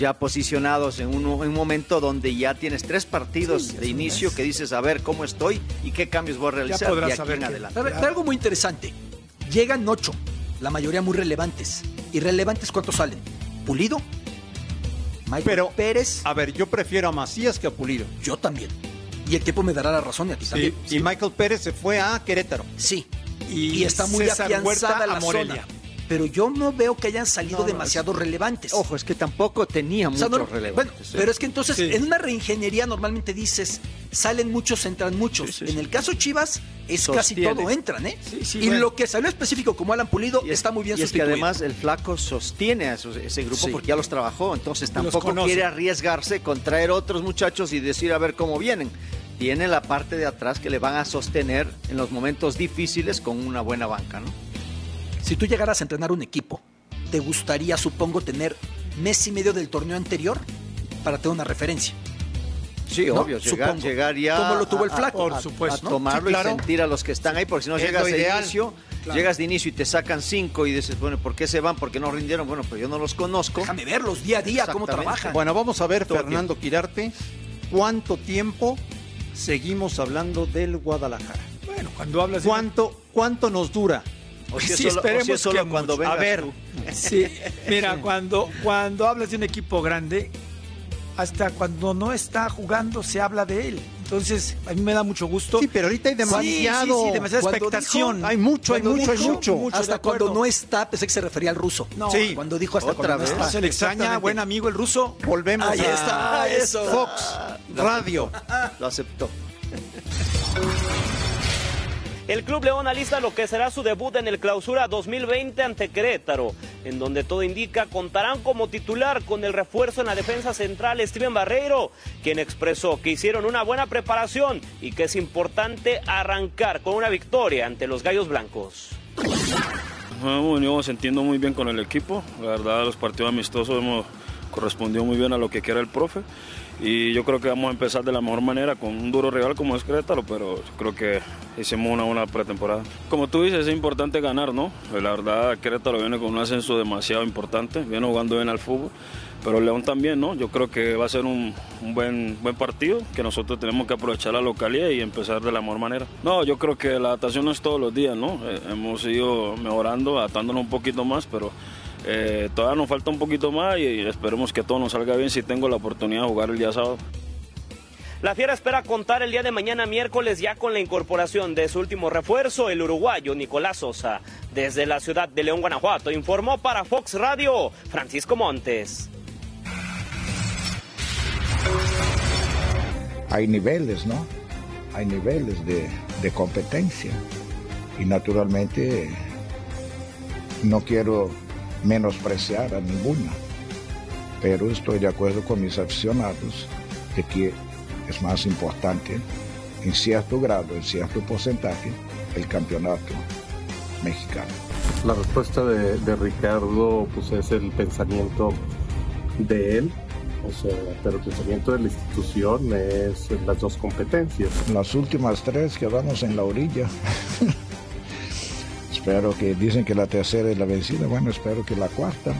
Speaker 7: ya posicionados en un, en un momento donde ya tienes tres partidos
Speaker 6: Sí,
Speaker 7: de inicio que dices a ver cómo estoy y qué cambios voy a realizar
Speaker 6: podrás
Speaker 7: de aquí
Speaker 6: saber
Speaker 7: en adelante.
Speaker 5: Algo muy interesante. Llegan ocho, la mayoría muy relevantes. ¿Irrelevantes cuántos salen? Pulido, Michael
Speaker 4: Pero-
Speaker 5: Pérez,
Speaker 4: A ver, yo prefiero a Macías que a Pulido.
Speaker 5: yo también. Y el tiempo me dará la razón y a ti
Speaker 4: Sí,
Speaker 5: también.
Speaker 4: y Michael Pérez se fue a Querétaro.
Speaker 5: Sí.
Speaker 6: Y
Speaker 5: Y, está muy
Speaker 6: César
Speaker 5: afianzada
Speaker 6: Huerta
Speaker 5: la
Speaker 6: a Morelia.
Speaker 5: zona. Pero yo no veo que hayan salido
Speaker 7: No, no,
Speaker 5: demasiado relevantes.
Speaker 7: Ojo, es que tampoco tenía
Speaker 5: O sea,
Speaker 7: mucho
Speaker 5: no-
Speaker 7: relevo.
Speaker 5: Bueno, pero es que entonces
Speaker 6: Sí.
Speaker 5: en una reingeniería normalmente dices, salen muchos, entran muchos.
Speaker 7: Sí, sí,
Speaker 5: en
Speaker 7: sí.
Speaker 5: el caso Chivas es
Speaker 7: Sostiene.
Speaker 5: casi todo entran, ¿eh?
Speaker 6: Sí, sí,
Speaker 5: y
Speaker 6: bueno.
Speaker 5: lo que salió específico como Alan Pulido
Speaker 7: Y es-
Speaker 5: está muy bien
Speaker 7: y es que
Speaker 5: sustituido.
Speaker 7: además el flaco sostiene a esos- ese grupo
Speaker 5: Sí.
Speaker 7: porque ya los trabajó, entonces tampoco quiere arriesgarse con traer otros muchachos y decir a ver cómo vienen. Tiene la parte de atrás que le van a sostener en los momentos difíciles con una buena banca, ¿no?
Speaker 5: Si tú llegaras a entrenar un equipo, ¿te gustaría, supongo, tener mes y medio del torneo anterior para tener una referencia?
Speaker 7: Sí,
Speaker 5: ¿No?
Speaker 7: obvio, llegar,
Speaker 5: Supongo.
Speaker 7: llegar ya
Speaker 5: Como lo tuvo el
Speaker 7: a- a-
Speaker 5: Flaco.
Speaker 6: Por
Speaker 7: a-
Speaker 6: supuesto,
Speaker 7: a
Speaker 6: ¿no?
Speaker 7: tomarlo
Speaker 6: Sí, claro.
Speaker 7: y sentir a los que están ahí, porque si no
Speaker 4: Es
Speaker 7: llegas de inicio,
Speaker 6: Claro.
Speaker 7: llegas de inicio y te sacan cinco y dices, bueno, ¿por qué se van? ¿Por qué no rindieron? Bueno, pues yo no los conozco.
Speaker 5: Déjame verlos día a día, cómo trabajan.
Speaker 4: Bueno, vamos a ver,
Speaker 7: Todo
Speaker 4: Fernando Quirarte, cuánto tiempo seguimos hablando del Guadalajara.
Speaker 6: Bueno, cuando hablas de...
Speaker 4: ¿Cuánto, cuánto nos dura?
Speaker 7: O si es
Speaker 6: Sí,
Speaker 7: solo, o si
Speaker 6: esperemos
Speaker 7: es solo
Speaker 6: que
Speaker 7: cuando vengas
Speaker 4: A ver,
Speaker 7: tú.
Speaker 6: Sí, mira, cuando, cuando hablas de un equipo grande, hasta cuando no está jugando se habla de él. Entonces, a mí me da mucho gusto.
Speaker 4: Sí, pero ahorita hay demasiado.
Speaker 6: Sí, sí, sí, demasiada
Speaker 5: Cuando
Speaker 6: expectación.
Speaker 5: dijo-
Speaker 4: Hay mucho, hay mucho, hay mucho.
Speaker 6: mucho,
Speaker 5: hasta cuando no está, pensé que se refería al ruso.
Speaker 6: No,
Speaker 4: Sí.
Speaker 5: Cuando dijo hasta
Speaker 7: Otra
Speaker 5: cuando no
Speaker 7: vez.
Speaker 5: está.
Speaker 6: se le extraña, buen amigo el ruso.
Speaker 4: Volvemos
Speaker 5: Ahí
Speaker 4: a
Speaker 5: está, eso.
Speaker 4: Fox Radio.
Speaker 7: Lo aceptó.
Speaker 11: El Club León alista lo que será su debut en el Clausura 2020 ante Querétaro, en donde todo indica contarán como titular con el refuerzo en la defensa central Steven Barreiro, quien expresó que hicieron una buena preparación y que es importante arrancar con una victoria ante los Gallos Blancos.
Speaker 12: Hemos venido sintiendo muy bien con el equipo. La verdad, los partidos amistosos hemos correspondido muy bien a lo que quiera el profe. Y yo creo que vamos a empezar de la mejor manera con un duro rival como es Querétaro, pero creo que hicimos una buena pretemporada. Como tú dices, es importante ganar, ¿no? La verdad, Querétaro viene con un ascenso demasiado importante, viene jugando bien al fútbol, pero León también, ¿no? Yo creo que va a ser un, un buen, buen partido, que nosotros tenemos que aprovechar la localidad y empezar de la mejor manera. No, yo creo que la adaptación no es todos los días, ¿no? Eh, hemos ido mejorando, adaptándonos un poquito más, pero eh, todavía nos falta un poquito más y esperemos que todo nos salga bien si tengo la oportunidad de jugar el día sábado.
Speaker 11: La Fiera espera contar el día de mañana miércoles ya con la incorporación de su último refuerzo, el uruguayo Nicolás Sosa. Desde la ciudad de León, Guanajuato, informó para Fox Radio Francisco Montes.
Speaker 13: hay niveles, ¿no? Hay niveles de, competencia. Y naturalmente no quiero menospreciar a ninguna, pero estoy de acuerdo con mis aficionados de que es más importante en cierto grado, en cierto porcentaje, el campeonato mexicano.
Speaker 14: La respuesta de, de Ricardo pues es el pensamiento de él, o sea, pero el pensamiento de la institución es las dos competencias.
Speaker 13: Las últimas tres quedamos en la orilla. espero que dicen que la tercera es la vencida, bueno, espero que la cuarta.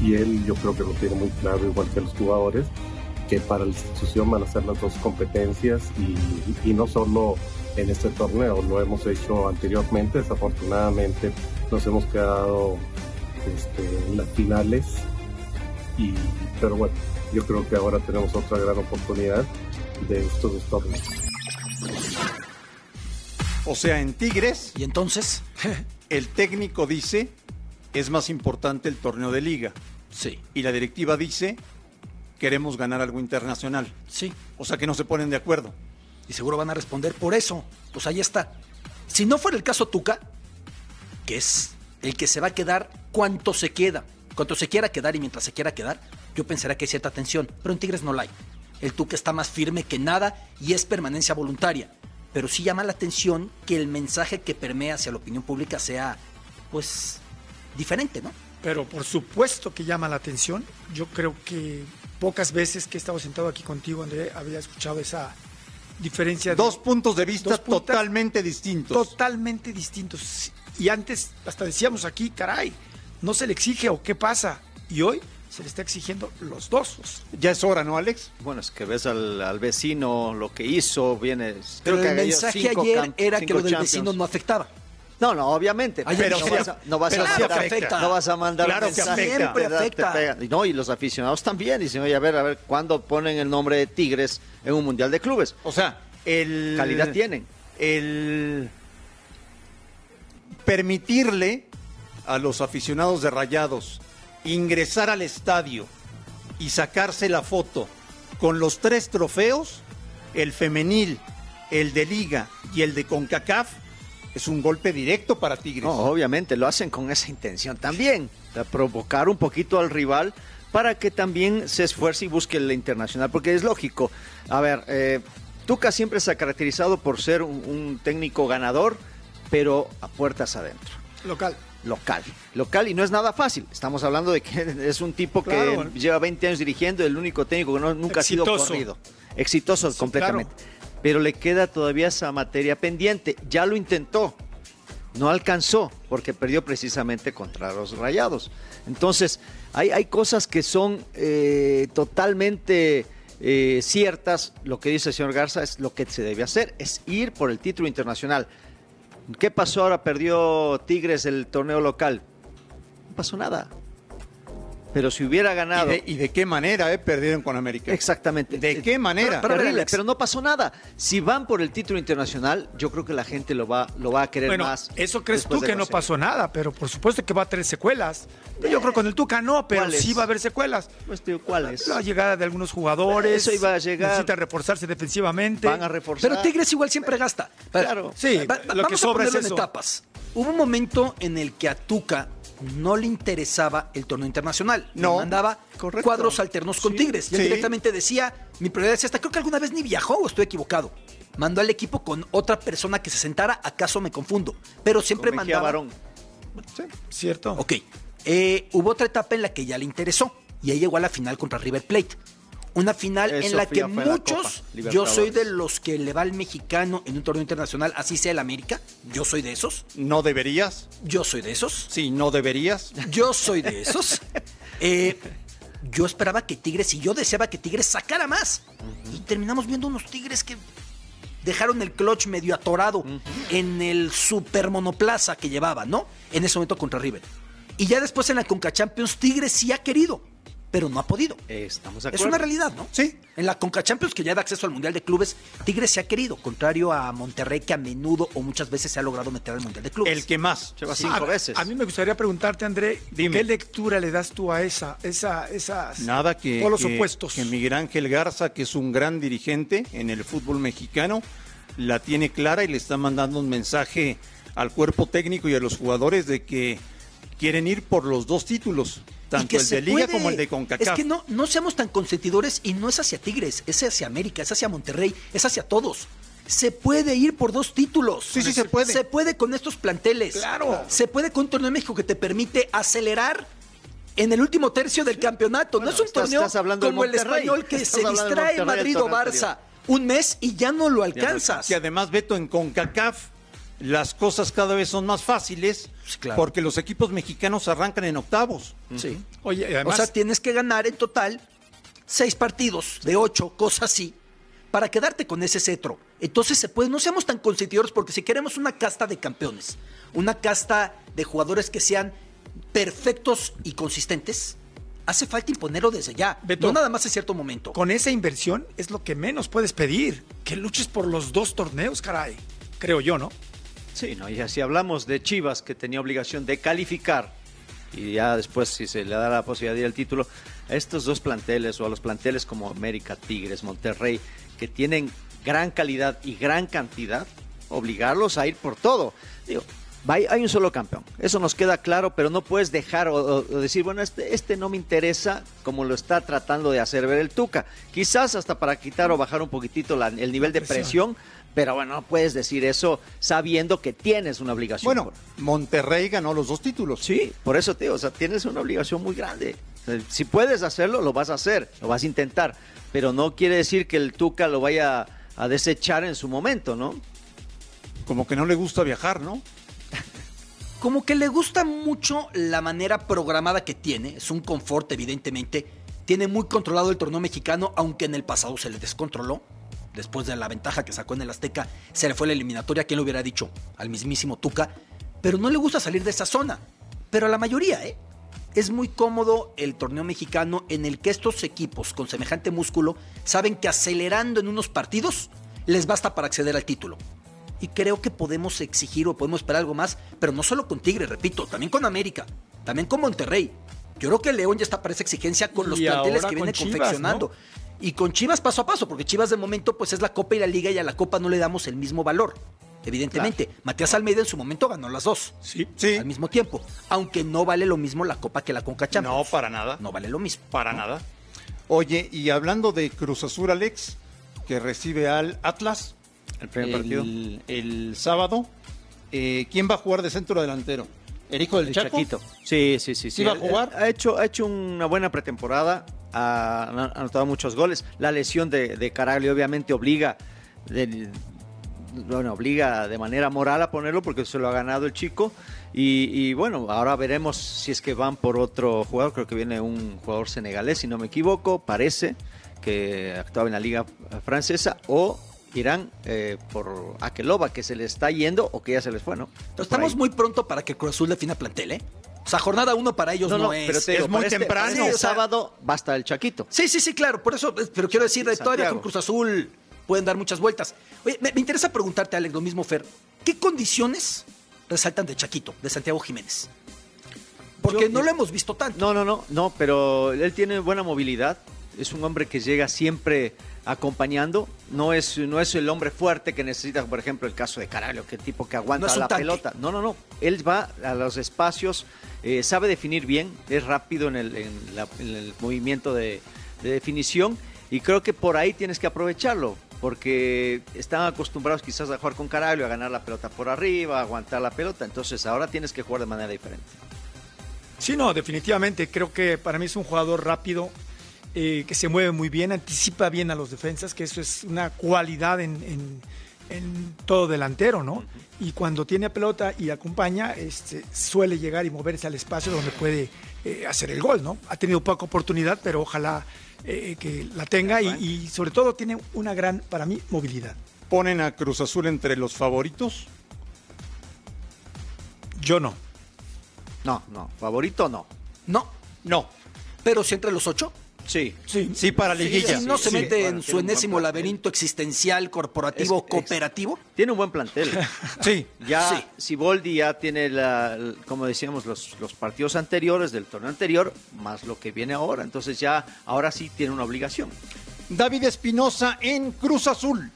Speaker 14: Y, y él yo creo que lo tiene muy claro, igual que los jugadores, que para la institución van a ser las dos competencias y, y no solo en este torneo, lo hemos hecho anteriormente, desafortunadamente nos hemos quedado este, en las finales, y, pero bueno, yo creo que ahora tenemos otra gran oportunidad de estos dos torneos.
Speaker 4: O sea, en Tigres.
Speaker 5: ¿Y entonces?
Speaker 4: el técnico dice es más importante el torneo de liga.
Speaker 5: Sí.
Speaker 4: Y la directiva dice queremos ganar algo internacional.
Speaker 5: Sí.
Speaker 4: O sea que no se ponen de acuerdo.
Speaker 5: Y seguro van a responder por eso. Pues ahí está. Si no fuera el caso Tuca, que es el que se va a quedar cuanto se queda, cuanto se quiera quedar y mientras se quiera quedar, yo pensaría que hay cierta tensión. Pero en Tigres no la hay. El Tuca está más firme que nada y es permanencia voluntaria. Pero sí llama la atención que el mensaje que permea hacia la opinión pública sea, pues, diferente, ¿no?
Speaker 6: Pero por supuesto que llama la atención. Yo creo que pocas veces que he estado sentado aquí contigo, André, había escuchado esa diferencia. De,
Speaker 4: dos puntos de vista totalmente distintos.
Speaker 6: Totalmente distintos. Y antes hasta decíamos aquí, caray, no se le exige o qué pasa. Y hoy se le está exigiendo los dos.
Speaker 4: Ya es hora, ¿no, Alex?
Speaker 7: Bueno, es que ves al, al vecino lo que hizo, viene.
Speaker 5: Pero el mensaje ayer era que lo del vecino no afectaba.
Speaker 7: No, no, obviamente. Pero no vas a, no vas
Speaker 5: pero
Speaker 7: a mandar,
Speaker 5: afecta.
Speaker 7: no vas a mandar
Speaker 5: Claro que afecta.
Speaker 7: te da-
Speaker 5: Siempre
Speaker 7: te pega. Y No, y los aficionados también dicen, oye, a ver, a ver, ¿cuándo ponen el nombre de Tigres en un mundial de clubes?
Speaker 4: O sea, el
Speaker 7: calidad tienen.
Speaker 4: El permitirle a los aficionados de Rayados ingresar al estadio y sacarse la foto con los tres trofeos, el femenil, el de liga y el de CONCACAF, es un golpe directo para Tigres.
Speaker 7: No, obviamente lo hacen con esa intención también, de provocar un poquito al rival para que también se esfuerce y busque la internacional, porque es lógico. A ver, eh, Tuca siempre se ha caracterizado por ser un, un técnico ganador, pero a puertas adentro.
Speaker 6: Local.
Speaker 7: Local, local y no es nada fácil. Estamos hablando de que es un tipo que lleva 20 años dirigiendo, el único técnico que no- nunca ha sido corrido. Exitoso
Speaker 6: Sí,
Speaker 7: completamente. Pero le queda todavía esa materia pendiente. Ya lo intentó, no alcanzó porque perdió precisamente contra los Rayados. Entonces, hay, hay cosas que son eh, totalmente eh, ciertas. Lo que dice el señor Garza es lo que se debe hacer, es ir por el título internacional. ¿Qué pasó ahora? Perdió Tigres el torneo local. No pasó nada. Pero si hubiera ganado...
Speaker 4: ¿Y de, y de qué manera eh, perdieron con América?
Speaker 7: Exactamente.
Speaker 4: ¿De qué manera?
Speaker 7: Pero,
Speaker 5: Pero,
Speaker 7: pero no pasó nada. Si van por el título internacional, yo creo que la gente lo va, lo va a querer
Speaker 6: Bueno,
Speaker 7: más.
Speaker 6: eso crees tú que no
Speaker 7: conseguir.
Speaker 6: pasó nada, pero por supuesto que va a tener secuelas. Yo creo con el Tuca no, pero sí va a haber secuelas.
Speaker 7: Pues, tío, ¿cuáles?
Speaker 6: La llegada de algunos jugadores.
Speaker 7: Eso iba a llegar.
Speaker 6: Necesita reforzarse defensivamente.
Speaker 7: Van a reforzar.
Speaker 5: Pero Tigres igual siempre gasta.
Speaker 7: Claro.
Speaker 6: Sí,
Speaker 5: Va-
Speaker 6: lo
Speaker 5: vamos
Speaker 6: que
Speaker 5: a
Speaker 6: sobra es
Speaker 5: ponerlo en
Speaker 6: eso.
Speaker 5: etapas. Hubo un momento en el que a Tuca no le interesaba el torneo internacional.
Speaker 4: No,
Speaker 5: Le mandaba
Speaker 4: correcto.
Speaker 5: cuadros alternos con Tigres. Y él
Speaker 4: sí.
Speaker 5: directamente decía, mi prioridad es esta. Creo que alguna vez ni viajó o estoy equivocado. Mandó al equipo con otra persona que se sentara, acaso me confundo. Pero siempre
Speaker 7: Con
Speaker 5: mandaba...
Speaker 7: Barón.
Speaker 6: ¿Cierto?
Speaker 5: Ok. Eh, hubo otra etapa en la que ya le interesó. Y ahí llegó a la final contra River Plate. Una final en la que
Speaker 7: la
Speaker 5: muchos, yo soy de los que le va al mexicano en un torneo internacional, así sea el América. Yo soy de esos.
Speaker 4: ¿No deberías?
Speaker 5: Yo soy de esos.
Speaker 4: Sí, no deberías.
Speaker 5: Yo soy de esos. Eh, yo esperaba que Tigres y yo deseaba que Tigres sacara más. Y terminamos viendo unos Tigres que dejaron el clutch medio atorado en el super monoplaza que llevaba, ¿no? En ese momento contra River. Y ya después en la Conca Champions, Tigres sí ha querido, pero no ha podido.
Speaker 7: Estamos de
Speaker 5: Es
Speaker 7: acuerdo.
Speaker 5: una realidad, ¿no?
Speaker 4: Sí.
Speaker 5: En la Conca Champions, que ya da acceso al Mundial de Clubes, Tigres se ha querido, contrario a Monterrey, que a menudo o muchas veces se ha logrado meter al Mundial de Clubes.
Speaker 4: El que más.
Speaker 7: Lleva
Speaker 6: Sí.
Speaker 7: cinco
Speaker 6: a,
Speaker 7: veces.
Speaker 6: a mí me gustaría preguntarte, André,
Speaker 4: Dime.
Speaker 6: ¿qué lectura le das tú a esa, esa, esas
Speaker 4: Nada que,
Speaker 6: polos
Speaker 4: que-
Speaker 6: opuestos?
Speaker 4: que Miguel Ángel Garza, que es un gran dirigente en el fútbol mexicano, la tiene clara y le está mandando un mensaje al cuerpo técnico y a los jugadores de que quieren ir por los dos títulos, tanto el de Liga
Speaker 5: puede.
Speaker 4: como el de CONCACAF.
Speaker 5: Es que no, no seamos tan consentidores y no es hacia Tigres, es hacia América, es hacia Monterrey, es hacia todos. Se puede ir por dos títulos.
Speaker 4: Sí, sí, se puede.
Speaker 5: Se puede con estos planteles.
Speaker 6: Claro.
Speaker 5: Se puede con un torneo de México que te permite acelerar en el último tercio del campeonato. no es un
Speaker 7: estás-
Speaker 5: torneo
Speaker 7: estás hablando de
Speaker 5: como el español que
Speaker 7: Estás
Speaker 5: se distrae Madrid o Barça un mes y ya no lo alcanzas.
Speaker 4: Que además, Beto, en CONCACAF las cosas cada vez son más fáciles
Speaker 5: claro.
Speaker 4: porque los equipos mexicanos arrancan en octavos.
Speaker 5: Sí.
Speaker 6: Oye,
Speaker 5: O
Speaker 6: además,
Speaker 5: sea, tienes que ganar en total seis partidos de ocho, cosas así, para quedarte con ese cetro. Entonces, se puede, no seamos tan consentidores porque si queremos una casta de campeones, una casta de jugadores que sean perfectos y consistentes, hace falta imponerlo desde ya.
Speaker 6: Beto,
Speaker 5: no nada más en cierto momento.
Speaker 6: con esa inversión es lo que menos puedes pedir. Que luches por los dos torneos, caray. Creo yo, ¿no?
Speaker 7: Sí, no, y así hablamos de Chivas, que tenía obligación de calificar, y ya después, si se le da la posibilidad de ir al título, a estos dos planteles, o a los planteles como América, Tigres, Monterrey, que tienen gran calidad y gran cantidad, obligarlos a ir por todo. Digo, hay, un solo campeón, eso nos queda claro, pero no puedes dejar o, o- o decir, bueno, este, este no me interesa como lo está tratando de hacer ver el Tuca. Quizás hasta para quitar o bajar un poquitito la- el nivel de presión, pero bueno, no puedes decir eso sabiendo que tienes una obligación.
Speaker 4: Bueno, Monterrey ganó los dos títulos.
Speaker 7: Sí, por eso, tío, o sea, tienes una obligación muy grande. Si puedes hacerlo, lo vas a hacer, lo vas a intentar, pero no quiere decir que el Tuca lo vaya a desechar en su momento, ¿no?
Speaker 4: Como que no le gusta viajar, ¿no?
Speaker 5: Como que le gusta mucho la manera programada que tiene, es un confort evidentemente, tiene muy controlado el torneo mexicano, aunque en el pasado se le descontroló, después de la ventaja que sacó en el Azteca, se le fue la eliminatoria, ¿quién lo hubiera dicho? Al mismísimo Tuca, pero no le gusta salir de esa zona, pero a la mayoría, ¿eh? Es muy cómodo el torneo mexicano en el que estos equipos con semejante músculo saben que acelerando en unos partidos les basta para acceder al título. Y creo que podemos exigir o podemos esperar algo más, pero no solo con Tigre, repito, también con América, también con Monterrey. Yo creo que León ya está para esa exigencia con los
Speaker 6: Y
Speaker 5: planteles que viene
Speaker 6: Chivas,
Speaker 5: confeccionando. Y con Chivas paso a paso, porque Chivas de momento pues es la Copa y la Liga y a la Copa no le damos el mismo valor. Evidentemente, Matías Almeida en su momento ganó las dos.
Speaker 4: Sí, sí.
Speaker 5: Al mismo tiempo. Aunque no vale lo mismo la Copa que la Conca Champions.
Speaker 4: No, para nada.
Speaker 5: No vale lo mismo.
Speaker 4: Para nada. Oye, y hablando de Cruz Azul, Alex, que recibe al Atlas
Speaker 7: El primer partido.
Speaker 4: el, sábado, eh, ¿quién va a jugar de centro delantero? ¿El hijo del
Speaker 7: El
Speaker 4: Chaco?
Speaker 7: Chaquito. Sí, sí, sí.
Speaker 4: ¿Sí va a jugar?
Speaker 7: Ha hecho, ha hecho una buena pretemporada, ha, anotado muchos goles. La lesión de, de Caraglio obviamente obliga, de- bueno, obliga de manera moral a ponerlo porque se lo ha ganado el chico. Y, y bueno, ahora veremos si es que van por otro jugador. Creo que viene un jugador senegalés, si no me equivoco, parece, que actuaba en la liga francesa. O irán eh, por Akeloba, que se le está yendo o que ya se les fue, ¿no?
Speaker 5: Pero estamos muy pronto para que Cruz Azul defina plantel, ¿eh? O sea, jornada uno para ellos no,
Speaker 7: No, no,
Speaker 5: es.
Speaker 7: pero te digo,
Speaker 5: es muy
Speaker 7: este-
Speaker 5: temprano.
Speaker 7: este
Speaker 5: o sea,
Speaker 7: sábado basta el Chaquito.
Speaker 5: Sí, sí, sí, claro. Por eso, eh, pero quiero decir,
Speaker 7: Sí,
Speaker 5: todavía
Speaker 7: Santiago.
Speaker 5: con Cruz Azul pueden dar muchas vueltas. Oye, me, me interesa preguntarte, Alex, lo mismo, Fer. ¿Qué condiciones resaltan de Chaquito, de Santiago Jiménez? Porque
Speaker 7: Yo-
Speaker 5: no lo hemos visto tanto.
Speaker 7: No, no, no, no, pero él tiene buena movilidad. Es un hombre que llega siempre acompañando. No es, no es el hombre fuerte que necesita, por ejemplo, el caso de Caraglio, que tipo que aguanta
Speaker 5: No
Speaker 7: la
Speaker 5: tanque.
Speaker 7: pelota. No, no, no. Él va a los espacios, eh, sabe definir bien, es rápido en el, en la- en el movimiento de, de definición y creo que por ahí tienes que aprovecharlo. Porque están acostumbrados quizás a jugar con Caraglio, a ganar la pelota por arriba, a aguantar la pelota. Entonces ahora tienes que jugar de manera diferente.
Speaker 6: Sí, no, definitivamente. Creo que para mí es un jugador rápido, eh, que se mueve muy bien, anticipa bien a los defensas, que eso es una cualidad en, en- en todo delantero, ¿no? Y cuando tiene pelota y acompaña, este, suele llegar y moverse al espacio donde puede eh, hacer el gol, ¿no? Ha tenido poca oportunidad, pero ojalá eh, que la tenga y, y sobre todo tiene una gran, para mí, movilidad.
Speaker 4: ¿Ponen a Cruz Azul entre los favoritos?
Speaker 6: Yo no.
Speaker 7: No, no, favorito no.
Speaker 5: No,
Speaker 4: No.
Speaker 5: pero si entre los ocho.
Speaker 7: Sí.
Speaker 6: Sí,
Speaker 4: Sí, para liguilla.
Speaker 5: Si no se
Speaker 7: sí.
Speaker 5: mete
Speaker 7: Bueno,
Speaker 5: en su enésimo laberinto existencial, corporativo,
Speaker 7: Es- es-
Speaker 5: cooperativo.
Speaker 7: Tiene un buen plantel.
Speaker 4: Sí.
Speaker 7: Ya,
Speaker 5: Sí.
Speaker 7: Siboldi ya tiene, la, como decíamos, los, los partidos anteriores del torneo anterior, más lo que viene ahora. Entonces ya, ahora sí tiene una obligación.
Speaker 4: David Espinosa en Cruz Azul.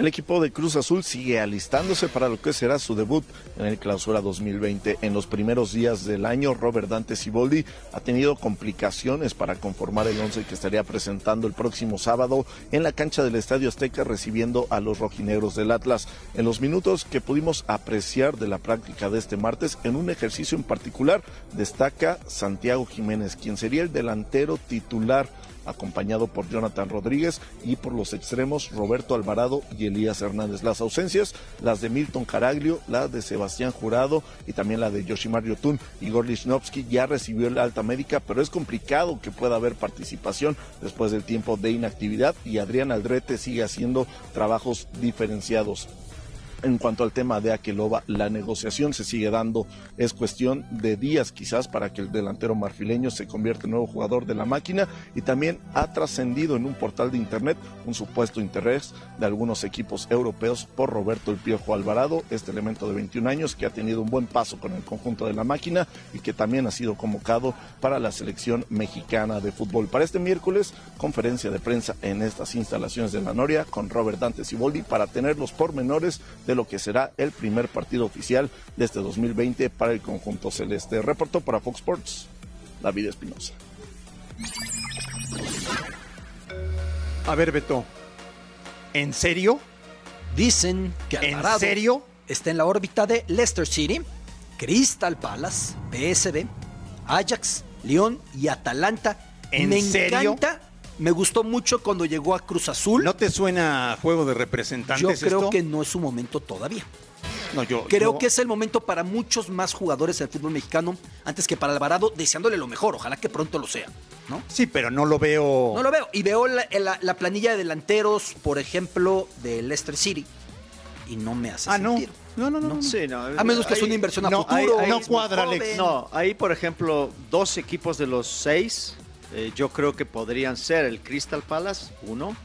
Speaker 15: El equipo de Cruz Azul sigue alistándose para lo que será su debut en el Clausura 2020. En los primeros días del año, Robert Dante Siboldi ha tenido complicaciones para conformar el once que estaría presentando el próximo sábado en la cancha del Estadio Azteca recibiendo a los rojinegros del Atlas. En los minutos que pudimos apreciar de la práctica de este martes, en un ejercicio en particular, destaca Santiago Jiménez, quien sería el delantero titular acompañado por Jonathan Rodríguez y por los extremos Roberto Alvarado y Elías Hernández. Las ausencias, las de Milton Caraglio, la de Sebastián Jurado y también la de Yoshimar Yotun. Igor Lichnowsky ya recibió el alta médica, pero es complicado que pueda haber participación después del tiempo de inactividad y Adrián Aldrete sigue haciendo trabajos diferenciados. En cuanto al tema de Aqueloba, la negociación se sigue dando. Es cuestión de días quizás para que el delantero marfileño se convierta en nuevo jugador de la máquina y también ha trascendido en un portal de internet un supuesto interés de algunos equipos europeos por Roberto El Piojo Alvarado, este elemento de 21 años que ha tenido un buen paso con el conjunto de la máquina y que también ha sido convocado para la selección mexicana de fútbol. Para este miércoles, conferencia de prensa en estas instalaciones de la Noria con Robert Dante Siboldi para tener los pormenores lo que será el primer partido oficial de este 2020 para el conjunto celeste. Reportó para Fox Sports, David Espinosa.
Speaker 4: A ver, Beto, ¿en serio?
Speaker 5: Dicen que Alvarado
Speaker 4: ¿En serio?
Speaker 5: está en la órbita de Leicester City, Crystal Palace, PSV, Ajax, León y Atalanta.
Speaker 4: ¿En
Speaker 5: Me
Speaker 4: serio?
Speaker 5: encanta. Me gustó mucho cuando llegó a Cruz Azul.
Speaker 4: ¿No te suena a juego de representantes
Speaker 5: Yo creo
Speaker 4: esto?
Speaker 5: que no es su momento todavía.
Speaker 4: No, yo,
Speaker 5: Creo
Speaker 4: yo-
Speaker 5: que es el momento para muchos más jugadores del fútbol mexicano antes que para Alvarado, deseándole lo mejor. Ojalá que pronto lo sea. ¿no?
Speaker 4: Sí, pero no lo veo...
Speaker 5: No lo veo. Y veo la, la- la planilla de delanteros, por ejemplo, de Leicester City. Y no me hace
Speaker 4: Ah, no. No, no, no.
Speaker 7: Sí, no,
Speaker 5: A menos que es una inversión a
Speaker 7: no,
Speaker 5: futuro.
Speaker 7: ahí- ahí
Speaker 5: muy
Speaker 7: cuadra. Alex. No, ahí, por ejemplo, dos equipos de los seis, eh, yo creo que podrían ser el Crystal Palace, uno,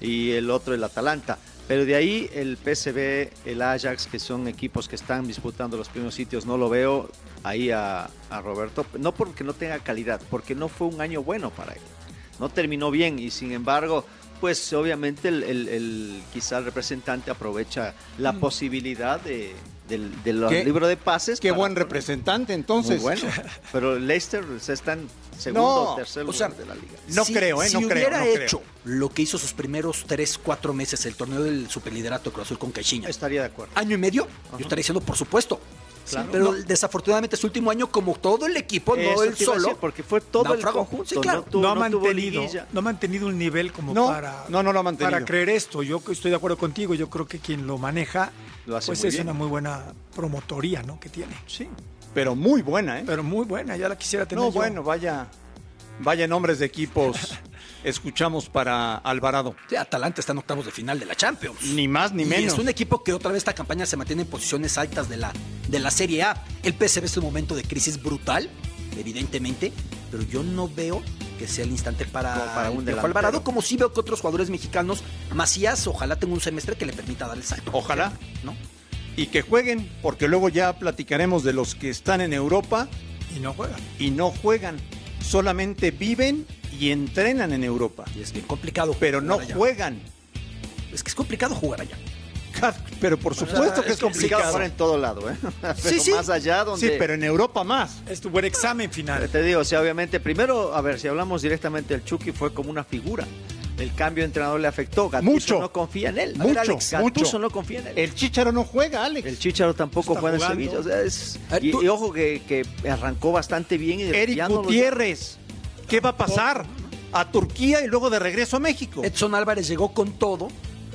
Speaker 7: y el otro el Atalanta. Pero de ahí el PSV, el Ajax, que son equipos que están disputando los primeros sitios, no lo veo ahí a, a Roberto. No porque no tenga calidad, porque no fue un año bueno para él. No terminó bien y sin embargo, pues obviamente el, el- el- quizá el representante aprovecha la posibilidad de, del, del
Speaker 4: ¿Qué-
Speaker 7: libro de pases.
Speaker 4: Qué buen
Speaker 7: poner-
Speaker 4: representante, entonces.
Speaker 7: muy bueno. Pero Leicester se está en segundo
Speaker 4: No,
Speaker 7: o tercer
Speaker 5: o sea,
Speaker 7: lugar de la liga.
Speaker 4: No
Speaker 5: Si-
Speaker 4: creo, ¿eh?
Speaker 5: Si
Speaker 4: No creo,
Speaker 5: hubiera
Speaker 4: no creo.
Speaker 5: hecho lo que hizo sus primeros 3, 4 meses, el torneo del superliderato de Cruz Azul con Caixinha,
Speaker 7: Estaría de acuerdo.
Speaker 5: año y medio, yo estaría diciendo, por supuesto.
Speaker 7: Claro.
Speaker 5: Pero
Speaker 7: No.
Speaker 5: desafortunadamente su último año, como todo el equipo, no él solo,
Speaker 7: decir, porque fue todo el conjunto.
Speaker 5: Sí, claro.
Speaker 7: no, tuvo-
Speaker 6: no, ha mantenido, no ha mantenido un nivel como
Speaker 4: No,
Speaker 6: para,
Speaker 4: no, no lo ha mantenido.
Speaker 6: para creer esto. Yo estoy de acuerdo contigo. Yo creo que quien lo maneja
Speaker 7: Lo hace
Speaker 6: pues
Speaker 7: muy
Speaker 6: es
Speaker 7: bien.
Speaker 6: una muy buena promotoría ¿no? que tiene.
Speaker 4: Sí, pero muy buena, ¿eh?
Speaker 6: Pero muy buena, ya la quisiera tener
Speaker 4: No,
Speaker 6: yo.
Speaker 4: bueno, vaya, vaya nombres de equipos escuchamos para Alvarado.
Speaker 5: Sí, Atalanta está en octavos de final de la Champions.
Speaker 4: Ni más ni
Speaker 5: Y
Speaker 4: menos.
Speaker 5: es un equipo que otra vez esta campaña se mantiene en posiciones altas de la, de la Serie A. El PSV es un momento de crisis brutal, evidentemente, pero yo no veo que sea el instante para,
Speaker 7: para un.
Speaker 5: Alvarado, como sí veo que otros jugadores mexicanos, Macías, ojalá tenga un semestre que le permita dar el salto.
Speaker 4: Ojalá.
Speaker 5: ¿no?
Speaker 4: Y que jueguen, porque luego ya platicaremos de los que están en Europa
Speaker 6: Y no juega.
Speaker 4: y no juegan. Solamente viven y entrenan en Europa.
Speaker 5: Y es bien complicado.
Speaker 4: Pero no
Speaker 5: jugar allá.
Speaker 4: juegan.
Speaker 5: Es que es complicado jugar allá.
Speaker 4: Pero por supuesto que es complicado.
Speaker 7: Ahora en todo lado, ¿eh? Pero
Speaker 5: Sí, sí.
Speaker 7: más allá donde...
Speaker 4: Sí, pero en Europa más.
Speaker 6: Es tu buen examen
Speaker 7: Pero
Speaker 6: final.
Speaker 7: Te digo, o sea, obviamente, primero, a ver, si hablamos directamente del Chucky, fue como una figura. El cambio de entrenador le afectó. Gattuso
Speaker 4: Mucho.
Speaker 7: no confía en él.
Speaker 4: Mucho,
Speaker 7: Gattuso
Speaker 4: mucho.
Speaker 7: no confía en él.
Speaker 4: El Chicharo no juega, Alex.
Speaker 7: El Chicharo tampoco juega en. Sevilla. o sea, es-
Speaker 5: ver,
Speaker 7: y,
Speaker 5: tú-
Speaker 7: y ojo que, que arrancó bastante bien. Y
Speaker 4: Eric Gutiérrez. ¿Qué va a pasar? A Turquía y luego de regreso a México.
Speaker 5: Edson Álvarez llegó con todo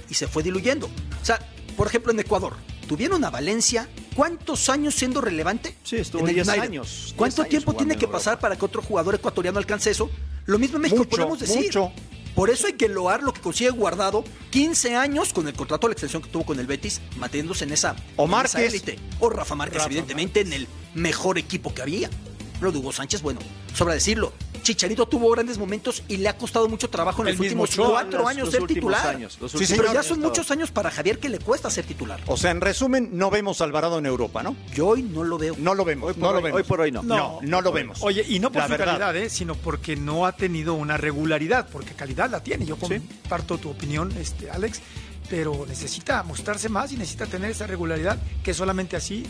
Speaker 5: y se fue diluyendo. O sea, por ejemplo, en Ecuador, tuvieron a Valencia. ¿Cuántos años siendo relevante?
Speaker 7: Sí, estuvo
Speaker 5: En el
Speaker 7: 10
Speaker 5: United.
Speaker 7: años.
Speaker 5: ¿Cuánto
Speaker 7: 10 años
Speaker 5: tiempo tiene
Speaker 7: en
Speaker 5: que
Speaker 7: Europa.
Speaker 5: pasar para que otro jugador ecuatoriano alcance eso? Lo mismo en México
Speaker 4: Mucho,
Speaker 5: podemos decir.
Speaker 4: mucho.
Speaker 5: Por eso hay que loar lo que consigue guardado 15 años con el contrato de la extensión que tuvo con el Betis, manteniéndose en esa,
Speaker 4: O
Speaker 5: en esa
Speaker 4: Márquez.
Speaker 5: élite. O Rafa Márquez,
Speaker 6: Rafa
Speaker 5: evidentemente, en el mejor equipo que había. Lo de Hugo Sánchez, bueno, sobra decirlo. Chicharito tuvo grandes momentos y le ha costado mucho trabajo en
Speaker 6: El
Speaker 5: los últimos cuatro
Speaker 7: los-
Speaker 5: años
Speaker 7: los
Speaker 5: ser titular.
Speaker 7: años, los
Speaker 4: Sí, señor.
Speaker 5: Pero ya
Speaker 7: años
Speaker 5: son muchos años para Javier que le cuesta ser titular.
Speaker 4: O sea, en resumen, no vemos a Alvarado en Europa, ¿no?
Speaker 5: Yo hoy no lo veo.
Speaker 4: No lo vemos.
Speaker 7: Hoy por
Speaker 4: no lo
Speaker 7: hoy-
Speaker 4: vemos.
Speaker 7: hoy por hoy no.
Speaker 4: No, no lo vemos.
Speaker 6: Oye, y no por
Speaker 4: La
Speaker 6: su
Speaker 4: verdad.
Speaker 6: calidad, ¿eh? sino porque no ha tenido una regularidad, porque calidad la tiene. Yo comparto tu opinión, este, Alex. pero necesita mostrarse más y necesita tener esa regularidad que solamente así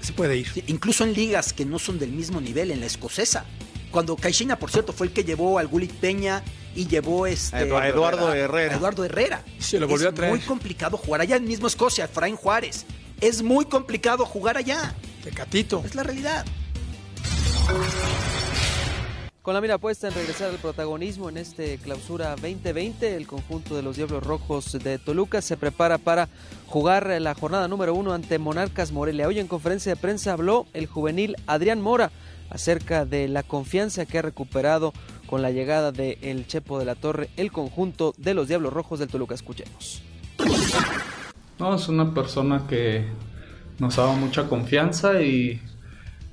Speaker 6: se puede ir.
Speaker 5: Sí, incluso en ligas que no son del mismo nivel, en la escocesa. Cuando Caixinha, por cierto, fue el que llevó al Gullit Peña y llevó este,
Speaker 4: a Eduardo Herrera.
Speaker 5: a Eduardo Herrera.
Speaker 6: Se lo volvió
Speaker 5: es
Speaker 6: a traer.
Speaker 5: muy complicado jugar allá en mismo Escocia, Efraín Juárez. Es muy complicado jugar allá.
Speaker 6: Tecatito.
Speaker 5: Es la realidad.
Speaker 16: Con la mira puesta en regresar al protagonismo en este clausura 2020, el conjunto de los Diablos Rojos de Toluca se prepara para jugar la jornada número uno ante Monarcas Morelia. Hoy en conferencia de prensa habló el juvenil Adrián Mora acerca de la confianza que ha recuperado con la llegada de el Chepo de la Torre, el conjunto de los Diablos Rojos del Toluca. Escuchemos.
Speaker 17: No, es una persona que nos dado mucha confianza y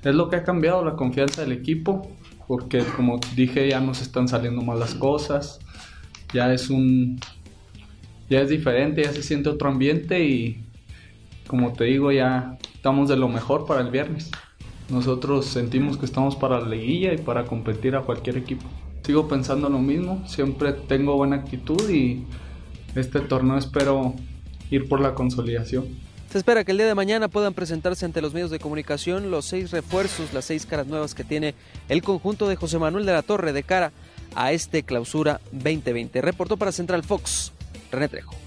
Speaker 17: es lo que ha cambiado la confianza del equipo, porque como dije ya nos están saliendo mal las cosas, ya es un, ya es diferente, ya se siente otro ambiente y como te digo ya estamos de lo mejor para el viernes. Nosotros sentimos que estamos para la liguilla y para competir a cualquier equipo. Sigo pensando lo mismo, siempre tengo buena actitud y este torneo espero ir por la consolidación.
Speaker 16: Se espera que el día de mañana puedan presentarse ante los medios de comunicación los seis refuerzos, las seis caras nuevas que tiene el conjunto de José Manuel de la Torre de cara a este clausura 2020. Reportó para Central Fox, René Trejo.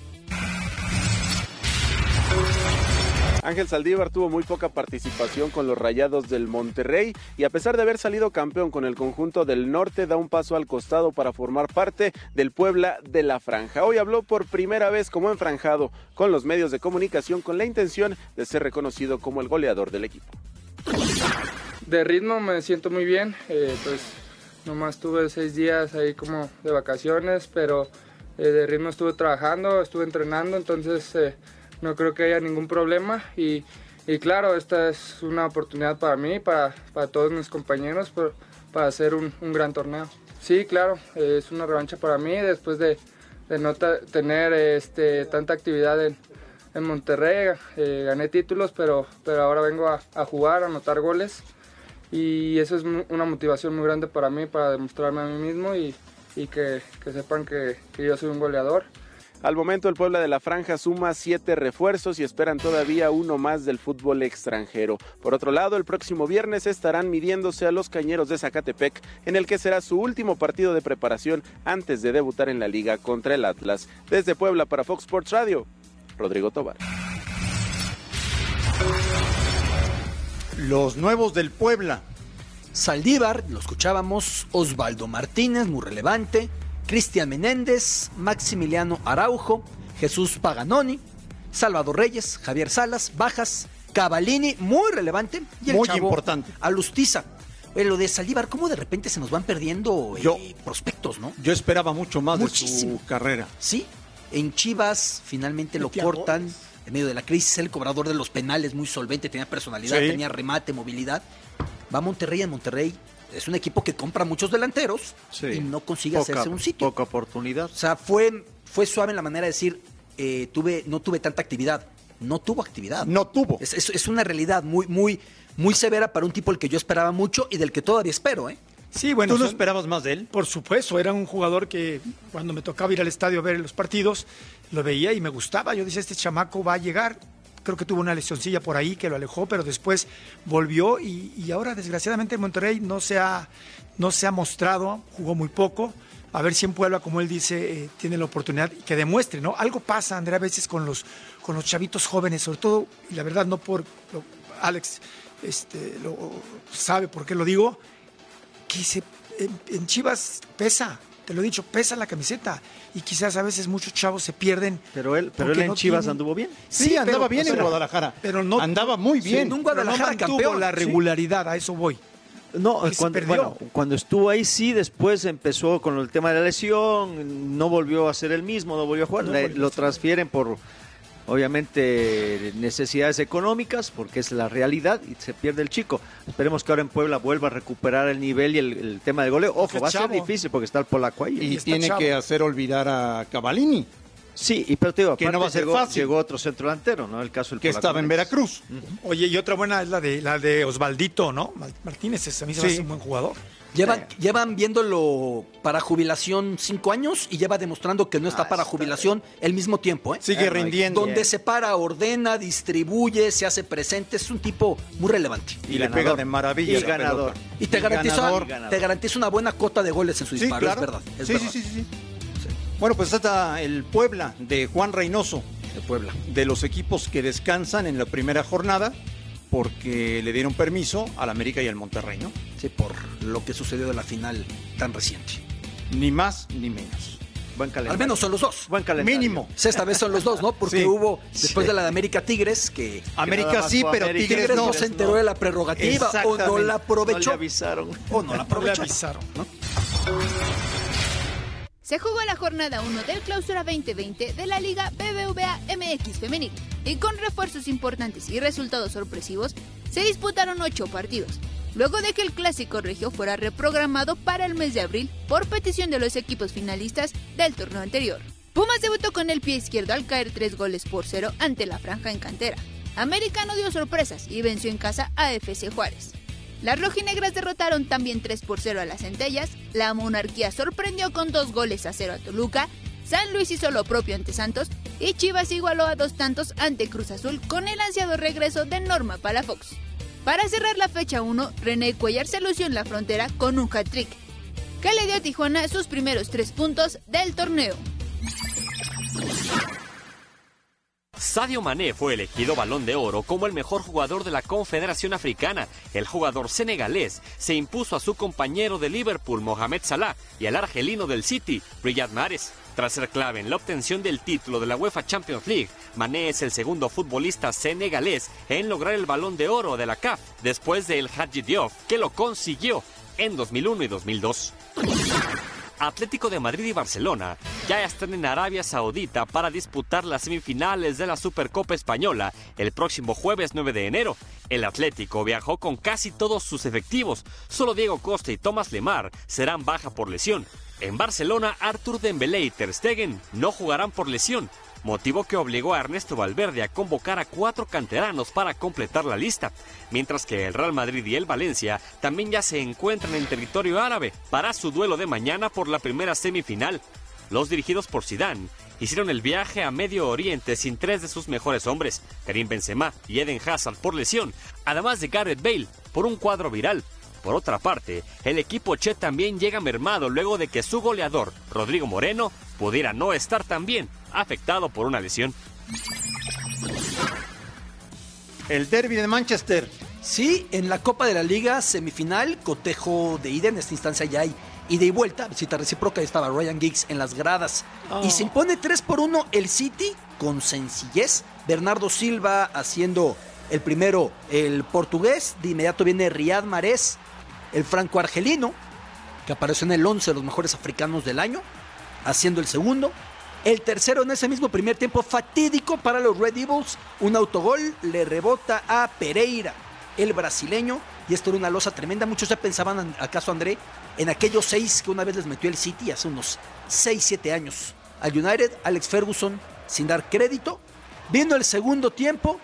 Speaker 18: Ángel Saldívar tuvo muy poca participación con los Rayados del Monterrey y a pesar de haber salido campeón con el conjunto del norte da un paso al costado para formar parte del Puebla de la Franja. Hoy habló por primera vez como enfranjado con los medios de comunicación con la intención de ser reconocido como el goleador del equipo.
Speaker 17: De ritmo me siento muy bien, eh, pues nomás tuve seis días ahí como de vacaciones, pero eh, de ritmo estuve trabajando, estuve entrenando, entonces eh, no creo que haya ningún problema y, y claro, esta es una oportunidad para mí, para, para todos mis compañeros, para hacer un, un gran torneo. Sí, claro, es una revancha para mí después de, de no tener este, tanta actividad en, en Monterrey, eh, gané títulos, pero, pero ahora vengo a, a jugar, a anotar goles y eso es una motivación muy grande para mí, para demostrarme a mí mismo y, y que, que sepan que, que yo soy un goleador.
Speaker 18: Al momento el Puebla de la Franja suma siete refuerzos y esperan todavía uno más del fútbol extranjero. Por otro lado, el próximo viernes estarán midiéndose a los Cañeros de Zacatepec, en el que será su último partido de preparación antes de debutar en la liga contra el Atlas. Desde Puebla para Fox Sports Radio, Rodrigo Tobar.
Speaker 4: Los nuevos del Puebla.
Speaker 5: Saldívar, lo escuchábamos, Osvaldo Martínez, muy relevante, Cristian Menéndez, Maximiliano Araujo, Jesús Paganoni, Salvador Reyes, Javier Salas, Bajas, Cavalini, muy relevante, y el
Speaker 4: Muy
Speaker 5: chavo
Speaker 4: importante.
Speaker 5: Alustiza. Oye, lo de Saldívar, ¿cómo de repente se nos van perdiendo eh, prospectos, no?
Speaker 4: Yo esperaba mucho más
Speaker 5: Muchísimo.
Speaker 4: de su carrera.
Speaker 5: Sí, en Chivas finalmente lo cortan en medio de la crisis, el cobrador de los penales muy solvente, tenía personalidad,
Speaker 4: Sí.
Speaker 5: tenía remate, movilidad. Va a Monterrey, en Monterrey es un equipo que compra muchos delanteros y no consigue
Speaker 7: Poca-
Speaker 5: hacerse un sitio.
Speaker 7: Poca oportunidad.
Speaker 5: O sea, fue, fue suave en la manera de decir, eh, tuve, no tuve tanta actividad. No tuvo actividad.
Speaker 4: No tuvo.
Speaker 5: Es, es- es una realidad muy, muy, muy severa para un tipo al que yo esperaba mucho y del que todavía espero, ¿eh?
Speaker 6: Sí, bueno.
Speaker 4: ¿Tú no
Speaker 6: son-
Speaker 4: esperabas más de él?
Speaker 6: Por supuesto, era un jugador que cuando me tocaba ir al estadio a ver los partidos, lo veía y me gustaba. Yo decía, este chamaco va a llegar. Creo que tuvo una lesioncilla por ahí que lo alejó, pero después volvió y, ahora desgraciadamente en Monterrey no se, ha, no se ha mostrado, jugó muy poco. A ver si en Puebla, como él dice, eh, tiene la oportunidad y que demuestre, ¿no? Algo pasa, Andrea, a veces con los, con los chavitos jóvenes, sobre todo, y la verdad no por Alex este, lo sabe por qué lo digo, que se, en Chivas pesa, te lo he dicho, pesa la camiseta. Y quizás a veces muchos chavos se pierden.
Speaker 7: Pero él, pero él en
Speaker 6: no
Speaker 7: Chivas anduvo bien.
Speaker 4: Sí, andaba bien en Guadalajara.
Speaker 6: Pero no
Speaker 4: Andaba muy
Speaker 6: Sí,
Speaker 4: bien.
Speaker 6: en un
Speaker 4: no
Speaker 6: Guadalajara campeón,
Speaker 4: la
Speaker 6: sí.
Speaker 4: regularidad, a eso voy.
Speaker 7: No, cuando, bueno, cuando estuvo ahí sí, después empezó con el tema de la lesión, no volvió a ser el mismo, no volvió a jugar,
Speaker 6: No
Speaker 7: Le-
Speaker 6: volvió a
Speaker 7: lo transfieren por obviamente necesidades económicas, porque es la realidad y se pierde el chico. Esperemos que ahora en Puebla vuelva a recuperar el nivel y el, el tema del goleo. Ojo,
Speaker 4: Porque
Speaker 7: va a ser difícil porque está el polaco ahí.
Speaker 4: Y, tiene que hacer olvidar a Cavalini,
Speaker 7: Sí, y pero te digo,
Speaker 4: Que no va a ser
Speaker 7: llegó,
Speaker 4: fácil.
Speaker 7: llegó otro centro delantero, ¿no? El caso del
Speaker 4: que
Speaker 7: polaco
Speaker 4: estaba en. Veracruz.
Speaker 6: Oye, y otra buena es la de la de Osvaldito, ¿no? Martínez, ese a mí se me hace un buen jugador.
Speaker 5: Llevan, llevan viéndolo para jubilación cinco años y lleva demostrando que no está para jubilación el mismo tiempo. ¿eh?
Speaker 4: Sigue rindiendo.
Speaker 5: Donde se para, ordena, distribuye, se hace presente. Es un tipo muy relevante.
Speaker 4: Y, le pega de maravilla.
Speaker 7: Y ganador.
Speaker 4: pelota.
Speaker 5: Y te
Speaker 4: Y
Speaker 5: garantiza,
Speaker 4: ganador.
Speaker 5: te garantiza una buena cota de goles en su
Speaker 4: Sí,
Speaker 5: disparo,
Speaker 4: claro.
Speaker 5: es verdad. es
Speaker 4: Sí,
Speaker 5: verdad.
Speaker 4: sí, sí, sí. Bueno, pues está el Puebla de Juan Reynoso.
Speaker 5: De Puebla.
Speaker 4: De los equipos que descansan en la primera jornada porque le dieron permiso al América y al Monterrey, ¿no?
Speaker 5: Sí, por lo que sucedió de la final tan reciente.
Speaker 4: Ni más ni menos.
Speaker 7: Buen calendario.
Speaker 5: Al menos son los dos.
Speaker 7: Buen calendario.
Speaker 4: Mínimo.
Speaker 5: Esta vez son los dos, ¿no? Porque
Speaker 4: Sí.
Speaker 5: hubo, después
Speaker 4: Sí.
Speaker 5: de la de América Tigres, que
Speaker 4: América sí, pero
Speaker 7: América.
Speaker 4: Tigres,
Speaker 5: Tigres no,
Speaker 4: no.
Speaker 5: se enteró de la prerrogativa o no la aprovechó.
Speaker 7: No le avisaron.
Speaker 5: o no la
Speaker 6: No le
Speaker 5: aprovechó.
Speaker 6: avisaron.
Speaker 5: ¿no?
Speaker 19: Se jugó la jornada 1 del Clausura 2020 de la Liga BBVA MX Femenil y con refuerzos importantes y resultados sorpresivos se disputaron 8 partidos, luego de que el Clásico Regio fuera reprogramado para el mes de abril por petición de los equipos finalistas del torneo anterior. Pumas debutó con el pie izquierdo al caer 3 goles por 0 ante la franja en cantera. América no dio sorpresas y venció en casa a FC Juárez. Las rojinegras derrotaron también 3 por 0 a las centellas, la monarquía sorprendió con 2 goles a 0 a Toluca, San Luis hizo lo propio ante Santos y Chivas igualó a dos tantos ante Cruz Azul con el ansiado regreso de Norma Palafox. Para cerrar la fecha 1, René Cuellar se lució en la frontera con un hat-trick, que le dio a Tijuana sus primeros 3 puntos del torneo.
Speaker 1: Sadio Mané fue elegido balón de oro como el mejor jugador de la Confederación Africana. El jugador senegalés se impuso a su compañero de Liverpool, Mohamed Salah, y al argelino del City, Riyad Mahrez. Tras ser clave en la obtención del título de la UEFA Champions League, Mané es el segundo futbolista senegalés en lograr el balón de oro de la CAF, después de El Hadji Diop, que lo consiguió en 2001 y 2002. Atlético de Madrid y Barcelona ya están en Arabia Saudita para disputar las semifinales de la Supercopa Española el próximo jueves 9 de enero. El Atlético viajó con casi todos sus efectivos, solo Diego Costa y Tomás Lemar serán baja por lesión. En Barcelona, Artur Dembélé y Ter Stegen no jugarán por lesión, motivo que obligó a Ernesto Valverde a convocar a cuatro canteranos para completar la lista, mientras que el Real Madrid y el Valencia también ya se encuentran en territorio árabe para su duelo de mañana por la primera semifinal. Los dirigidos por Zidane hicieron el viaje a Medio Oriente sin tres de sus mejores hombres, Karim Benzema y Eden Hazard por lesión, además de Gareth Bale por un cuadro viral. Por otra parte, el equipo Che también llega mermado luego de que su goleador, Rodrigo Moreno, pudiera no estar tan bien, afectado por una lesión.
Speaker 4: El derby de Manchester.
Speaker 5: Sí, en la Copa de la Liga semifinal, cotejo de ida, en esta instancia ya hay ida y vuelta, visita recíproca, estaba Ryan Giggs en las gradas.
Speaker 4: Oh.
Speaker 5: Y se impone 3 por 1 el City con sencillez. Bernardo Silva haciendo el primero, el portugués. De inmediato viene Riyad Mahrez, el franco-argelino, que apareció en el 11 de los mejores africanos del año, haciendo el segundo. El tercero en ese mismo primer tiempo fatídico para los Red Devils. Un autogol le rebota a Pereira, el brasileño. Y esto era una losa tremenda. Muchos ya pensaban, acaso André, en aquellos seis que una vez les metió el City hace unos 6, 7 años. Al United, Alex Ferguson, sin dar crédito. Vino el segundo tiempo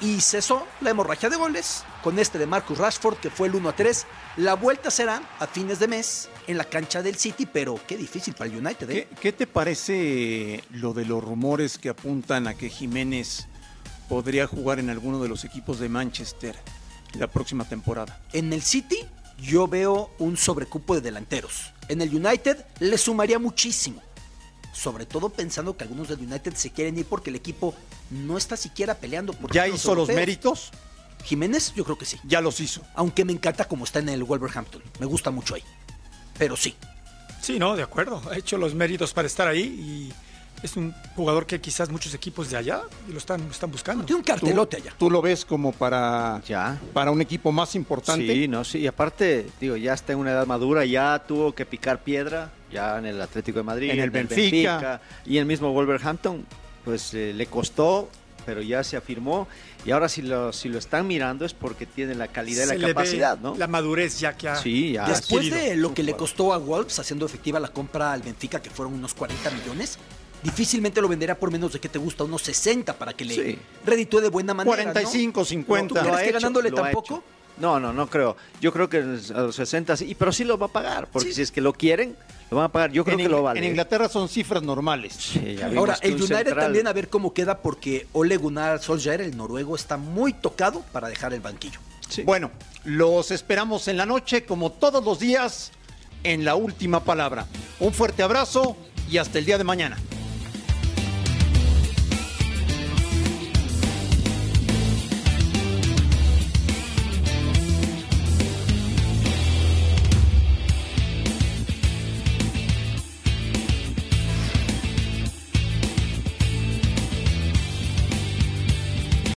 Speaker 5: y cesó la hemorragia de goles con este de Marcus Rashford que fue el 1 a 3. La vuelta será a fines de mes en la cancha del City, pero qué difícil para el United. ¿eh?
Speaker 4: ¿Qué, qué te parece lo de los rumores que apuntan a que Jiménez podría jugar en alguno de los equipos de Manchester la próxima temporada?
Speaker 5: En el City yo veo un sobrecupo de delanteros. En el United le sumaría muchísimo. Sobre todo pensando que algunos del United se quieren ir porque el equipo no está siquiera peleando por
Speaker 4: ¿Ya hizo los méritos?
Speaker 5: Jiménez, yo creo que sí.
Speaker 4: Ya los hizo.
Speaker 5: Aunque me encanta como está en el Wolverhampton. Me gusta mucho ahí. Pero sí.
Speaker 6: Sí, no, de acuerdo. Ha hecho los méritos para estar ahí y es un jugador que quizás muchos equipos de allá lo están, lo están buscando.
Speaker 5: Tiene un cartelote allá.
Speaker 4: ¿Tú lo ves como para, para un equipo más importante?
Speaker 7: Sí, no, sí. Y aparte, digo, ya está en una edad madura, ya tuvo que picar piedra, ya en el Atlético de Madrid,
Speaker 4: En el Benfica.
Speaker 7: y el mismo Wolverhampton, pues eh, le costó, pero ya se afirmó. Y ahora si lo, si lo están mirando es porque tiene la calidad y
Speaker 6: Se
Speaker 7: la
Speaker 6: le ve
Speaker 7: capacidad, ¿no?
Speaker 6: La madurez ya que ha,
Speaker 7: Sí, ya.
Speaker 5: Después
Speaker 6: adquirido.
Speaker 5: de lo que le costó a Wolves haciendo efectiva la compra al Benfica, que fueron unos 40 millones, difícilmente lo venderá por menos de que te gusta, unos 60 para que le
Speaker 7: Sí.
Speaker 5: reditúe de buena manera.
Speaker 4: 45,
Speaker 5: ¿no?
Speaker 4: 50.
Speaker 5: ¿Tú
Speaker 4: Lo
Speaker 5: crees que
Speaker 4: hecho,
Speaker 5: ganándole tampoco?
Speaker 7: No, no, no creo. Yo creo que a los 60 sí, pero sí lo va a pagar, porque si es que lo quieren, lo van a pagar. Yo creo
Speaker 4: en,
Speaker 7: que lo vale.
Speaker 4: En Inglaterra son cifras normales.
Speaker 7: Sí,
Speaker 5: Ahora, el
Speaker 7: un
Speaker 5: United
Speaker 7: central-
Speaker 5: también a ver cómo queda porque Ole Gunnar Solskjaer, el noruego, está muy tocado para dejar el banquillo.
Speaker 4: Bueno, los esperamos en la noche, como todos los días, en la última palabra. Un fuerte abrazo y hasta el día de mañana.